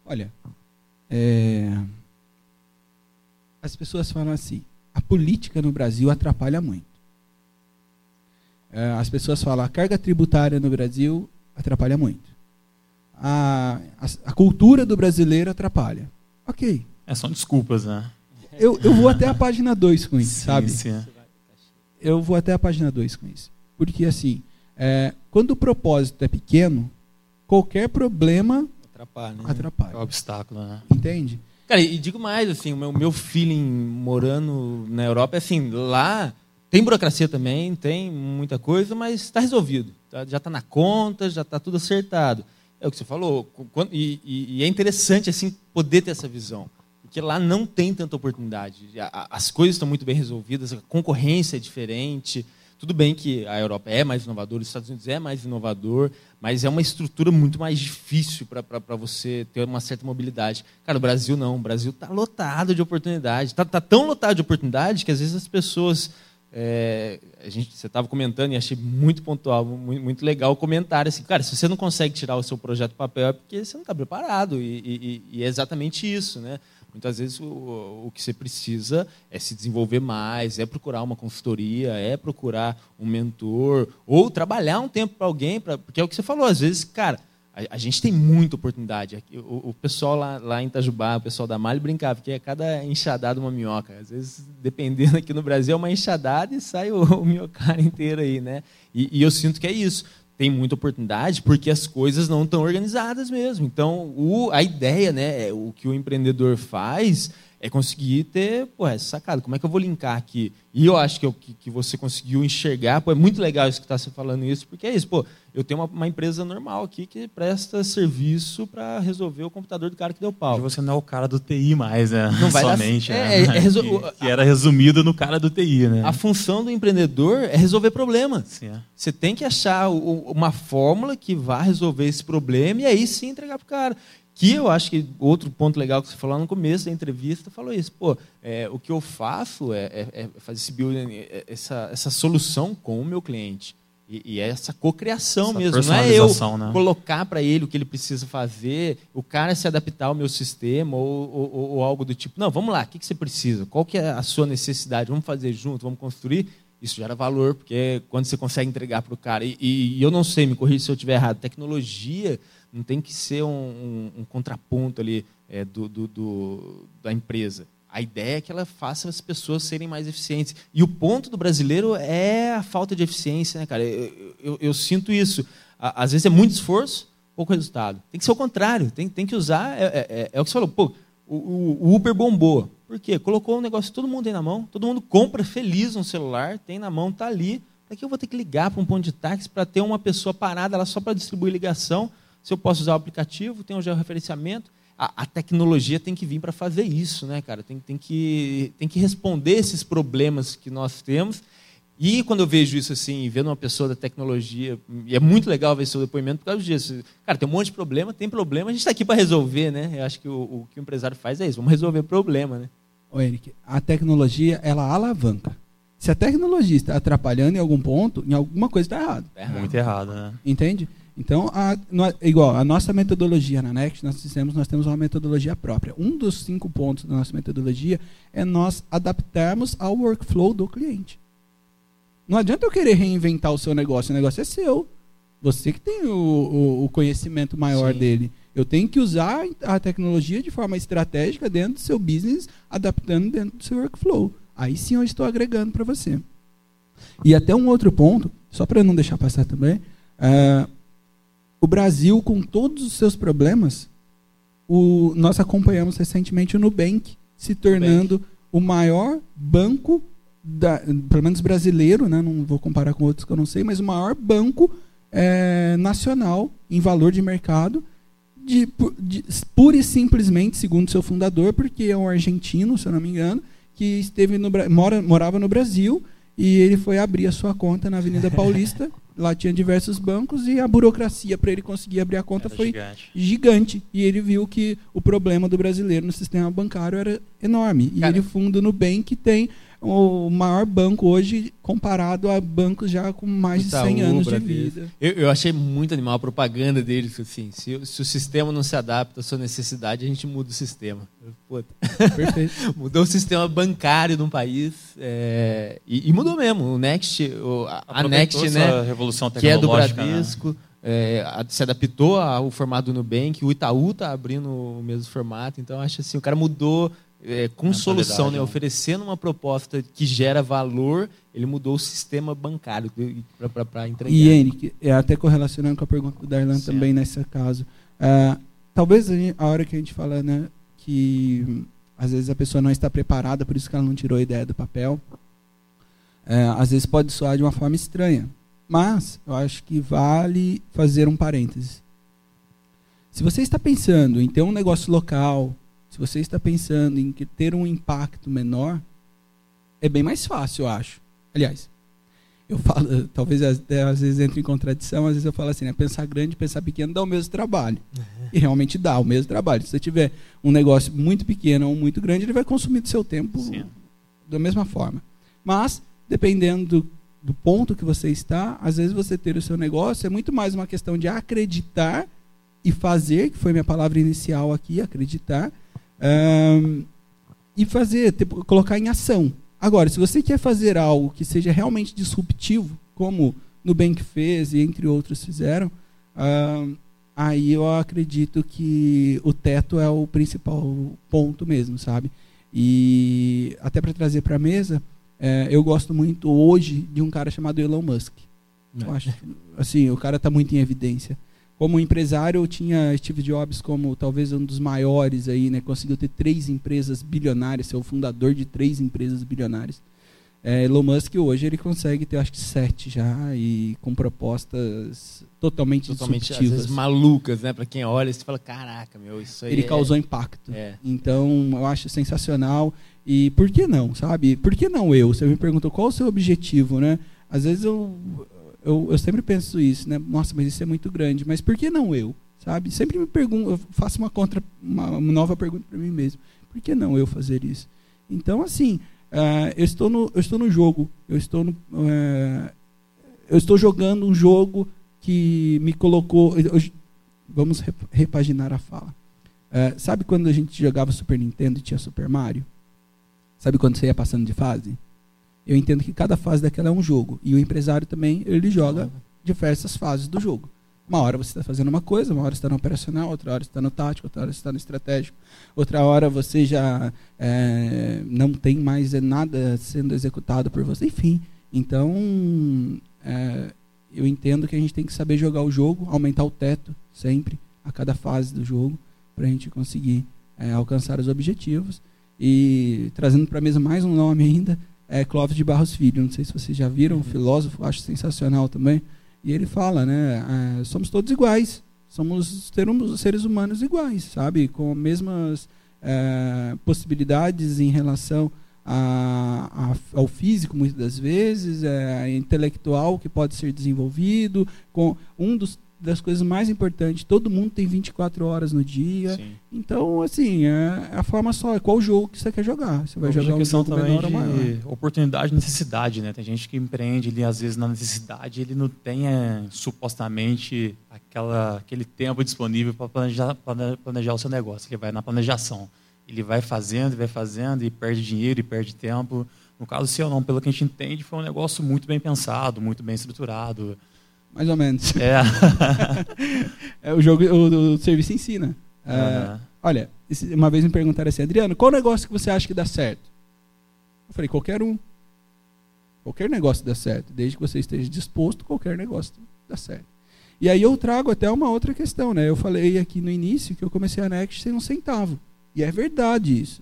Olha, é as pessoas falam assim: a política no Brasil atrapalha muito. É, as pessoas falam: a carga tributária no Brasil atrapalha muito. A, a, a cultura do brasileiro atrapalha. Ok. É, são desculpas, né? Eu, eu vou até a página 2 com isso, sim, sabe? Sim. Eu vou até a página 2 com isso. Porque, assim, é, quando o propósito é pequeno, qualquer problema atrapalha. Né? atrapalha. É um obstáculo, né? Entende? Cara, e digo mais, assim, o meu, meu feeling morando na Europa é assim, lá tem burocracia também, tem muita coisa, mas está resolvido. Tá, já está na conta, já está tudo acertado. É o que você falou. E, e, e, é interessante assim poder ter essa visão. Porque lá não tem tanta oportunidade. As coisas estão muito bem resolvidas, a concorrência é diferente. Tudo bem que a Europa é mais inovadora, os Estados Unidos é mais inovador, mas é uma estrutura muito mais difícil para você ter uma certa mobilidade. Cara, o Brasil não. O Brasil está lotado de oportunidade. Está tá tão lotado de oportunidade que às vezes as pessoas. É, a gente, você estava comentando e achei muito pontual, muito, muito, legal o comentário. Assim, cara, se você não consegue tirar o seu projeto do papel é porque você não está preparado. E, e, e, é exatamente isso. Né? Muitas vezes o, o que você precisa é se desenvolver mais, é procurar uma consultoria, é procurar um mentor, ou trabalhar um tempo para alguém, pra, porque é o que você falou, às vezes, cara, a, a, gente tem muita oportunidade. O, o pessoal lá, lá, em Itajubá, o pessoal da Mali brincava que é cada enxadada uma minhoca. Às vezes, dependendo aqui no Brasil, é uma enxadada e sai o, o inteiro aí, né? E, e, eu sinto que é isso. Tem muita oportunidade porque as coisas não estão organizadas mesmo. Então, o, a ideia, né, é, o que o empreendedor faz é conseguir ter, pô, essa sacada. Como é que eu vou linkar aqui? E eu acho que, eu, que, que, você conseguiu enxergar, pô, é muito legal escutar você falando isso, porque é isso, pô, eu tenho uma, uma empresa normal aqui que presta serviço para resolver o computador do cara que deu pau. Você não é o cara do TI mais, né? Não vai Somente, dar... é, né? é, é resol... que, que, era resumido no cara do TI, né? A função do empreendedor é resolver problema. Sim, é. Você tem que achar uma fórmula que vá resolver esse problema e aí sim entregar para o cara. Que eu acho que outro ponto legal que você falou no começo da entrevista falou isso. Pô, é, o que eu faço é, é, é fazer esse building, é, essa, essa solução com o meu cliente. E, e é essa cocriação mesmo. Não é eu né? colocar para ele o que ele precisa fazer, o cara se adaptar ao meu sistema ou, ou, ou algo do tipo. Não, vamos lá, o que, que você precisa? Qual que é a sua necessidade? Vamos fazer junto, vamos construir. Isso gera valor, porque quando você consegue entregar para o cara. E, e, eu não sei, me corrija se eu estiver errado. Tecnologia não tem que ser um, um, um contraponto ali é, do, do, do, da empresa. A ideia é que ela faça as pessoas serem mais eficientes. E o ponto do brasileiro é a falta de eficiência, né, cara? Eu, eu, eu sinto isso. Às vezes é muito esforço, pouco resultado. Tem que ser o contrário. Tem, tem que usar. É, é, é, é o que você falou. Pô, o, o, Uber bombou. Por quê? Colocou um negócio todo mundo tem na mão. Todo mundo compra feliz um celular, tem na mão, está ali. Para que eu vou ter que ligar para um ponto de táxi para ter uma pessoa parada lá só para distribuir ligação? Se eu posso usar o aplicativo, tem um georreferenciamento. A, a tecnologia tem que vir para fazer isso, né, cara? Tem, tem, que, tem que responder esses problemas que nós temos. E quando eu vejo isso assim, vendo uma pessoa da tecnologia, e é muito legal ver seu depoimento por causa disso. Cara, tem um monte de problema, tem problema, a gente está aqui para resolver, né? Eu acho que o, o, que o empresário faz é isso, vamos resolver problema, né? Ô, Eric, a tecnologia, ela alavanca. Se a tecnologia está atrapalhando em algum ponto, em alguma coisa está errado. É muito errado, né? Entende? Então, a, no, igual, a nossa metodologia na Next, nós dizemos, nós temos uma metodologia própria. Um dos cinco pontos da nossa metodologia é nós adaptarmos ao workflow do cliente. Não adianta eu querer reinventar o seu negócio, o negócio é seu. Você que tem o, o, o conhecimento maior Sim. dele. Eu tenho que usar a tecnologia de forma estratégica dentro do seu business, adaptando dentro do seu workflow. Aí sim eu estou agregando para você. E até um outro ponto, só para não deixar passar também, uh, o Brasil, com todos os seus problemas, o, nós acompanhamos recentemente o Nubank se tornando Nubank. o maior banco, da, pelo menos brasileiro, né, não vou comparar com outros que eu não sei, mas o maior banco é, nacional em valor de mercado, de, de, pura e simplesmente, segundo seu fundador, porque é um argentino, se eu não me engano, que esteve no, mora, morava no Brasil e ele foi abrir a sua conta na Avenida Paulista Lá tinha diversos bancos e a burocracia para ele conseguir abrir a conta era foi gigante. gigante. E ele viu que o problema do brasileiro no sistema bancário era enorme. E ele funda no Nubank tem o maior banco hoje comparado a bancos já com mais Itaú, de 100 anos de vida. Eu, eu, achei muito animal a propaganda deles, assim, se, se, o sistema não se adapta à sua necessidade, a gente muda o sistema. Perfeito. mudou o sistema bancário de um país é, e, e, mudou mesmo. O Next, o, a, a Next, né, revolução que é do né? Bradesco, né? é, se adaptou ao formato do Nubank, o Itaú está abrindo o mesmo formato, então acho assim, o cara mudou é, com solução, né? oferecendo uma proposta que gera valor, ele mudou o sistema bancário para entregar. E, Henrique, é até correlacionando com a pergunta do Darlan Sim. também nesse caso. Uh, talvez a, gente, a, hora que a gente fala né, que às vezes a pessoa não está preparada, por isso que ela não tirou a ideia do papel, uh, às vezes pode soar de uma forma estranha. Mas eu acho que vale fazer um parêntese. Se você está pensando em ter um negócio local, se você está pensando em ter um impacto menor, é bem mais fácil, eu acho. Aliás, eu falo, talvez até às vezes entre em contradição, às vezes eu falo assim, né, pensar grande, pensar pequeno dá o mesmo trabalho. Uhum. E realmente dá o mesmo trabalho. Se você tiver um negócio muito pequeno ou muito grande, ele vai consumir do seu tempo Sim. da mesma forma. Mas, dependendo do, do ponto que você está, às vezes você ter o seu negócio é muito mais uma questão de acreditar e fazer, que foi minha palavra inicial aqui, acreditar, um, e fazer, tipo, colocar em ação. Agora, se você quer fazer algo que seja realmente disruptivo, como Nubank fez e entre outros fizeram, um, aí eu acredito que o teto é o principal ponto mesmo, sabe? E até para trazer para a mesa, é, eu gosto muito hoje de um cara chamado Elon Musk. É. acho, assim, o cara está muito em evidência. Como empresário, eu tinha Steve Jobs como talvez um dos maiores aí, né? Conseguiu ter três empresas bilionárias, ser o fundador de três empresas bilionárias. É, Elon Musk hoje ele consegue ter acho que sete já e com propostas totalmente, Totalmente, às disruptivas. vezes, malucas, né? Pra quem olha, você fala, caraca, meu, isso aí ele é- causou impacto. É. Então, eu acho sensacional. E por que não, sabe? Por que não eu? Você me perguntou qual o seu objetivo, né? Às vezes eu, eu, eu sempre penso isso, né? Nossa, mas isso é muito grande. Mas por que não eu? Sabe? Sempre me pergunto, eu faço uma, contra, uma, nova pergunta para mim mesmo. Por que não eu fazer isso? Então, assim, ah, eu, estou no, eu estou no jogo. Eu estou no, eh, eu estou jogando um jogo que me colocou. eu- vamos rep- repaginar a fala. É, sabe quando a gente jogava Super Nintendo e tinha Super Mario? Sabe quando você ia passando de fase? Eu entendo que cada fase daquela é um jogo. E o empresário também, ele joga diversas fases do jogo. Uma hora você está fazendo uma coisa, uma hora está no operacional, outra hora está no tático, outra hora está no estratégico, outra hora você já é, não tem mais nada sendo executado por você. Enfim, então é, eu entendo que a gente tem que saber jogar o jogo, aumentar o teto sempre, a cada fase do jogo, para a gente conseguir é, alcançar os objetivos. E trazendo para a mesa mais um nome ainda, é Clóvis de Barros Filho. Não sei se vocês já viram, um filósofo, acho sensacional também. E ele fala, né? é, somos todos iguais. Somos seres humanos iguais, sabe? Com mesmas é, possibilidades em relação a, a- ao físico, muitas das vezes, é, intelectual que pode ser desenvolvido. Com um dos das coisas mais importantes, todo mundo tem 24 horas no dia. Sim. Então, assim, é é a forma só, é qual jogo que você quer jogar. Você vai Eu jogar um questão jogo também menor ou maior. de oportunidade e necessidade, né? Tem gente que empreende ali, às vezes, na necessidade, ele não tem, é, supostamente, aquela, aquele tempo disponível para planejar, plane- planejar o seu negócio. Ele vai na planejação. Ele vai fazendo, vai fazendo, e perde dinheiro e perde tempo. No caso seu, não. Pelo que a gente entende, foi um negócio muito bem pensado, muito bem estruturado. Mais ou menos. É. É, o jogo, o, o serviço ensina. É, Aham. Olha, uma vez me perguntaram assim, Adriano, qual negócio que você acha que dá certo? Eu falei, qualquer um. Qualquer negócio dá certo. Desde que você esteja disposto, qualquer negócio dá certo. E aí eu trago até uma outra questão, né? Eu falei aqui no início que eu comecei a Next sem um centavo. E é verdade isso.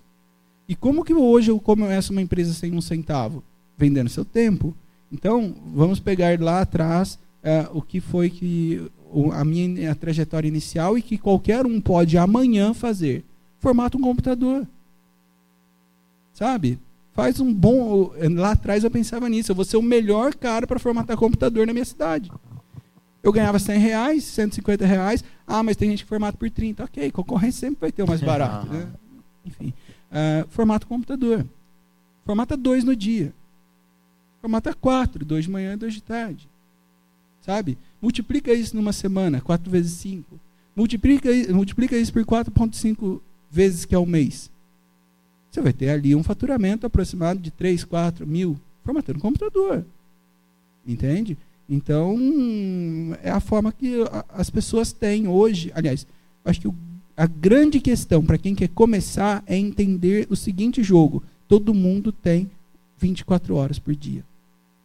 E como que hoje eu começo uma empresa sem um centavo? Vendendo seu tempo. Então, vamos pegar lá atrás eh, o que foi que o- a minha a trajetória inicial e que qualquer um pode amanhã fazer. Formata um computador. Sabe? Faz um bom. Lá atrás eu pensava nisso. Eu vou ser o melhor cara para formatar computador na minha cidade. Eu ganhava 100 reais, 150 reais. Ah, mas tem gente que formata por 30. Ok, concorrência sempre vai ter o mais barato. Né? Enfim. ah, formata o computador. Formata dois no dia. Formata quatro, dois de manhã e dois de tarde. Sabe? Multiplica isso numa semana, 4 vezes 5. Multiplica, multiplica isso por 4,5 vezes que é o mês. Você vai ter ali um faturamento aproximado de 3, 4 mil formatando computador. Entende? Então, é a forma que as pessoas têm hoje. Aliás, acho que o- a grande questão para quem quer começar é entender o seguinte jogo: todo mundo tem 24 horas por dia.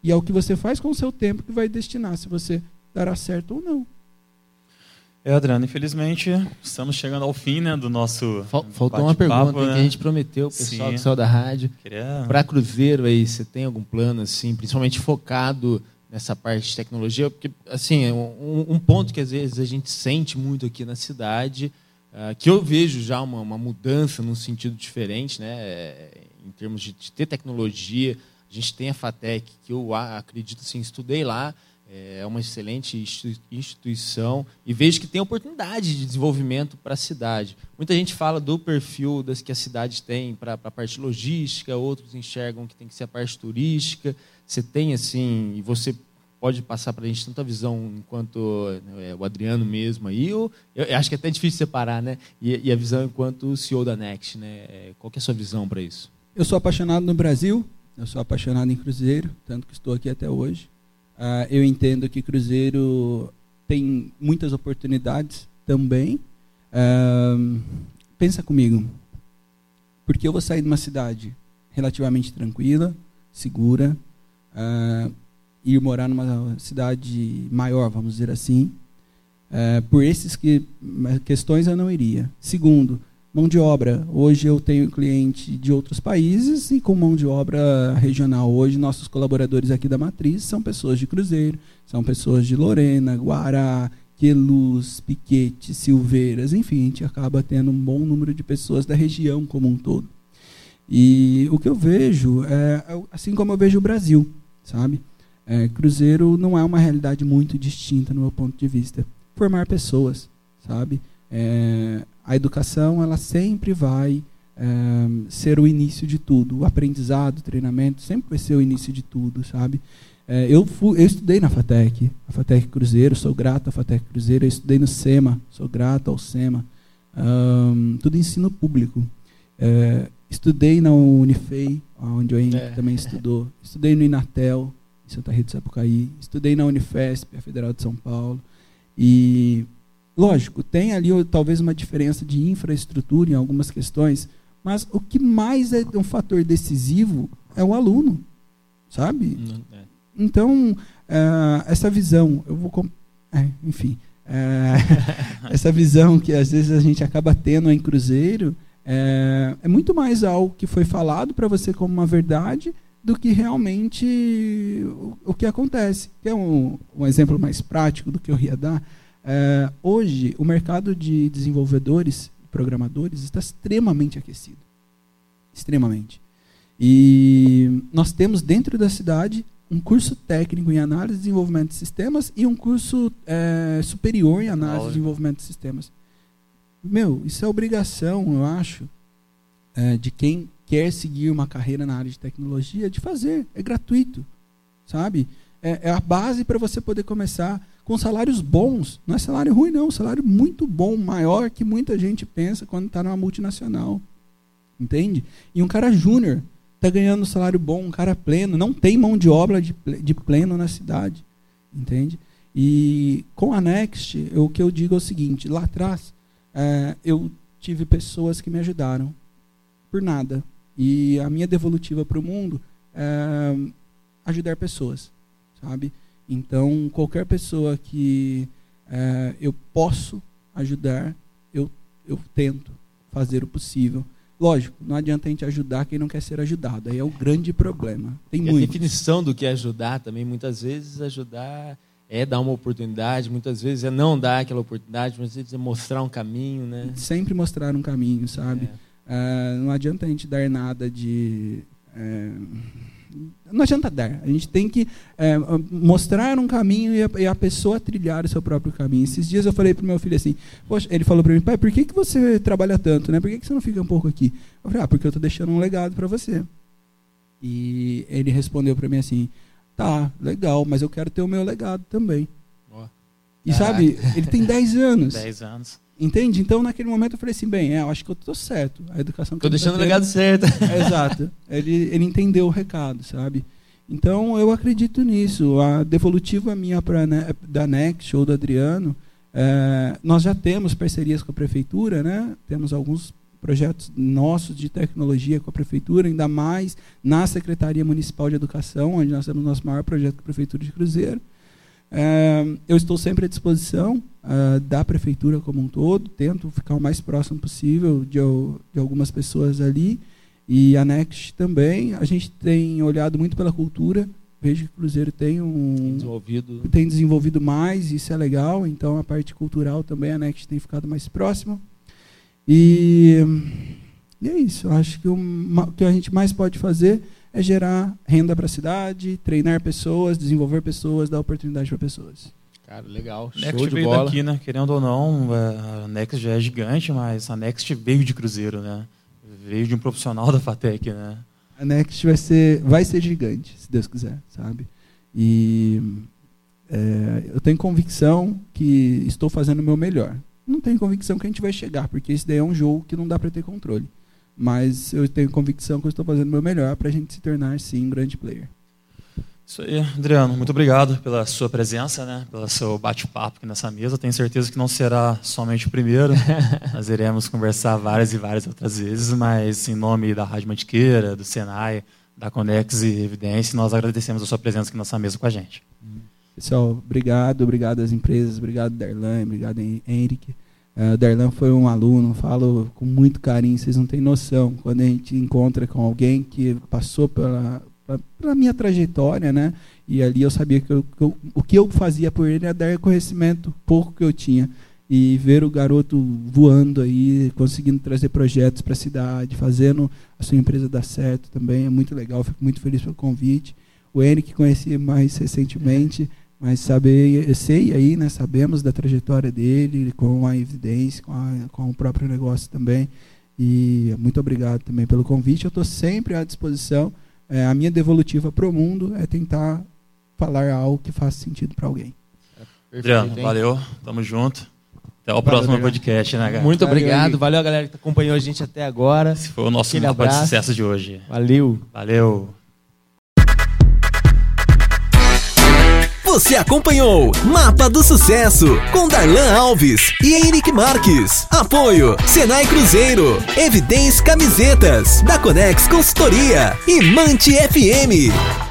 E é o que você faz com o seu tempo que vai destinar se você dará certo ou não. É, Adriano, infelizmente, estamos chegando ao fim né, do nosso. Fal- Faltou uma pergunta né? que a gente prometeu, o pessoal Sim. que saiu da rádio. Queria... Para Cruzeiro aí, você tem algum plano assim, principalmente focado nessa parte de tecnologia? Porque assim, um, um ponto que às vezes a gente sente muito aqui na cidade, ah, que eu vejo já uma, uma mudança num sentido diferente, né, é, em termos de, de ter tecnologia. A gente tem a Fatec, que eu acredito assim, estudei lá, é uma excelente institui- instituição e vejo que tem oportunidade de desenvolvimento para a cidade. Muita gente fala do perfil das que a cidade tem para a parte logística, outros enxergam que tem que ser a parte turística. Você tem assim, e você pode passar para a gente tanta visão enquanto é, o Adriano mesmo aí, eu, eu acho que é até difícil separar, né? E, e a visão enquanto CEO da Next, né? É, Qual é a sua visão para isso? Eu sou apaixonado no Brasil, eu sou apaixonado em Cruzeiro, tanto que estou aqui até hoje. Ah, eu entendo que Cruzeiro tem muitas oportunidades também. Uh, pensa comigo. Porque eu vou sair de uma cidade relativamente tranquila, segura, uh, ir morar numa cidade maior, vamos dizer assim. Uh, por esses que, questões eu não iria. Segundo, mão de obra. Hoje eu tenho cliente de outros países e com mão de obra regional. Hoje nossos colaboradores aqui da Matriz são pessoas de Cruzeiro, são pessoas de Lorena, Guará, Queluz, Piquete, Silveiras, enfim, a gente acaba tendo um bom número de pessoas da região como um todo. E o que eu vejo é assim como eu vejo o Brasil, sabe? É, Cruzeiro não é uma realidade muito distinta no meu ponto de vista. Formar pessoas, sabe? É, a educação ela sempre vai é, ser o início de tudo. O aprendizado, o treinamento sempre vai ser o início de tudo, sabe? É, eu, fui, eu estudei na FATEC, a FATEC Cruzeiro, sou grato à FATEC Cruzeiro. Eu estudei no SEMA, sou grato ao SEMA. Um, tudo ensino público. É, estudei na Unifei, onde o Henrique é. também estudou. Estudei no Inatel, em Santa Rita do Sapucaí. Estudei na Unifesp, a Federal de São Paulo. E, lógico, tem ali talvez uma diferença de infraestrutura em algumas questões, mas o que mais é um fator decisivo é o aluno, sabe? É. Então, uh, essa visão, eu vou. É, enfim. Uh, essa visão que às vezes a gente acaba tendo em Cruzeiro é, é muito mais algo que foi falado para você como uma verdade do que realmente o, o que acontece. Que é um, um, exemplo mais prático do que eu ia dar. É, hoje, o mercado de desenvolvedores, programadores, está extremamente aquecido. Extremamente. E nós temos dentro da cidade um curso técnico em análise e desenvolvimento de sistemas e um curso é, superior em análise e desenvolvimento de sistemas. Meu, isso é obrigação, eu acho, é, de quem quer seguir uma carreira na área de tecnologia de fazer. É gratuito, sabe? É, é a base para você poder começar com salários bons. Não é salário ruim, não. Salário muito bom, maior que muita gente pensa quando está numa multinacional. Entende? E um cara júnior está ganhando um salário bom, um cara pleno, não tem mão de obra de, de pleno na cidade, entende? E com a Next, eu, o que eu digo é o seguinte, lá atrás, é, eu tive pessoas que me ajudaram por nada. E a minha devolutiva para o mundo é ajudar pessoas, sabe? Então, qualquer pessoa que é, eu posso ajudar, eu, eu tento fazer o possível. Lógico, não adianta a gente ajudar quem não quer ser ajudado. Aí é o grande problema. Tem e a definição do que é ajudar também, muitas vezes, ajudar é dar uma oportunidade, muitas vezes é não dar aquela oportunidade, muitas vezes é mostrar um caminho, né? Sempre mostrar um caminho, sabe? É. Uh, não adianta a gente dar nada de... É, não adianta dar. A gente tem que é, mostrar um caminho e a, e a, pessoa trilhar o seu próprio caminho. Esses dias eu falei para o meu filho assim, Poxa, ele falou para mim, pai, por que, que você trabalha tanto? Né? Por que, que você não fica um pouco aqui? Eu falei, ah, porque eu estou deixando um legado para você. E ele respondeu para mim assim, tá, legal, mas eu quero ter o meu legado também. E sabe, ele tem 10 anos. 10 anos. Entende? Então, naquele momento, eu falei assim: bem, é, eu acho que eu estou certo. A educação Estou deixando o legado certo. exato. Ele, ele entendeu o recado, sabe? Então, eu acredito nisso. A devolutiva minha pra, da Next ou do Adriano, é, nós já temos parcerias com a prefeitura, né? Temos alguns projetos nossos de tecnologia com a prefeitura, ainda mais na Secretaria Municipal de Educação, onde nós temos o nosso maior projeto com a Prefeitura de Cruzeiro. É, eu estou sempre à disposição uh, da prefeitura como um todo, tento ficar o mais próximo possível de, de algumas pessoas ali. E a Next também. A gente tem olhado muito pela cultura. Vejo que o Cruzeiro tem um desenvolvido. tem desenvolvido mais, isso é legal. Então a parte cultural também a Next tem ficado mais próxima. E, e é isso. Acho que o que a gente mais pode fazer é gerar renda para a cidade, treinar pessoas, desenvolver pessoas, dar oportunidade para pessoas. Cara, legal. Show Next de veio bola. daqui, né? Querendo ou não, é, a Next já é gigante, mas a Next veio de Cruzeiro, né? Veio de um profissional da Fatec, né? A Next vai ser, vai ser gigante, se Deus quiser, sabe? E é, eu tenho convicção que estou fazendo o meu melhor. Não tenho convicção que a gente vai chegar, porque esse daí é um jogo que não dá para ter controle. Mas eu tenho convicção que eu estou fazendo o meu melhor para a gente se tornar, sim, um grande player. Isso aí, Adriano. Muito obrigado pela sua presença, né? pelo seu bate-papo aqui nessa mesa. Tenho certeza que não será somente o primeiro. Nós iremos conversar várias e várias outras vezes, mas em nome da Rádio Mantiqueira, do Senai, da Conex e Evidência, nós agradecemos a sua presença aqui nessa mesa com a gente. Pessoal, obrigado, obrigado às empresas, obrigado Darlan, obrigado Henrique. Uh, Darlan foi um aluno, falo com muito carinho, vocês não têm noção. Quando a gente encontra com alguém que passou pela, pela minha trajetória, né? E ali eu sabia que, eu, que eu, o que eu fazia por ele era dar reconhecimento, pouco que eu tinha. E ver o garoto voando aí, conseguindo trazer projetos para a cidade, fazendo a sua empresa dar certo também, é muito legal, fico muito feliz pelo convite. O N que conheci mais recentemente, mas saber, sei aí, né, sabemos da trajetória dele, com a evidência, com, a, com o próprio negócio também. E muito obrigado também pelo convite. Eu estou sempre à disposição é, a minha devolutiva para o mundo é tentar falar algo que faça sentido para alguém. Adriano, valeu, tamo junto. Até o valeu, próximo obrigado. podcast, né, galera? Muito valeu, obrigado, valeu a galera que acompanhou a gente até agora. Esse foi o nosso mapa de sucesso de hoje. Valeu. Valeu. Você acompanhou Mapa do Sucesso com Darlan Alves e Henrique Marques. Apoio Senai Cruzeiro, Evidência Camisetas, da Conex Consultoria e Mante FM.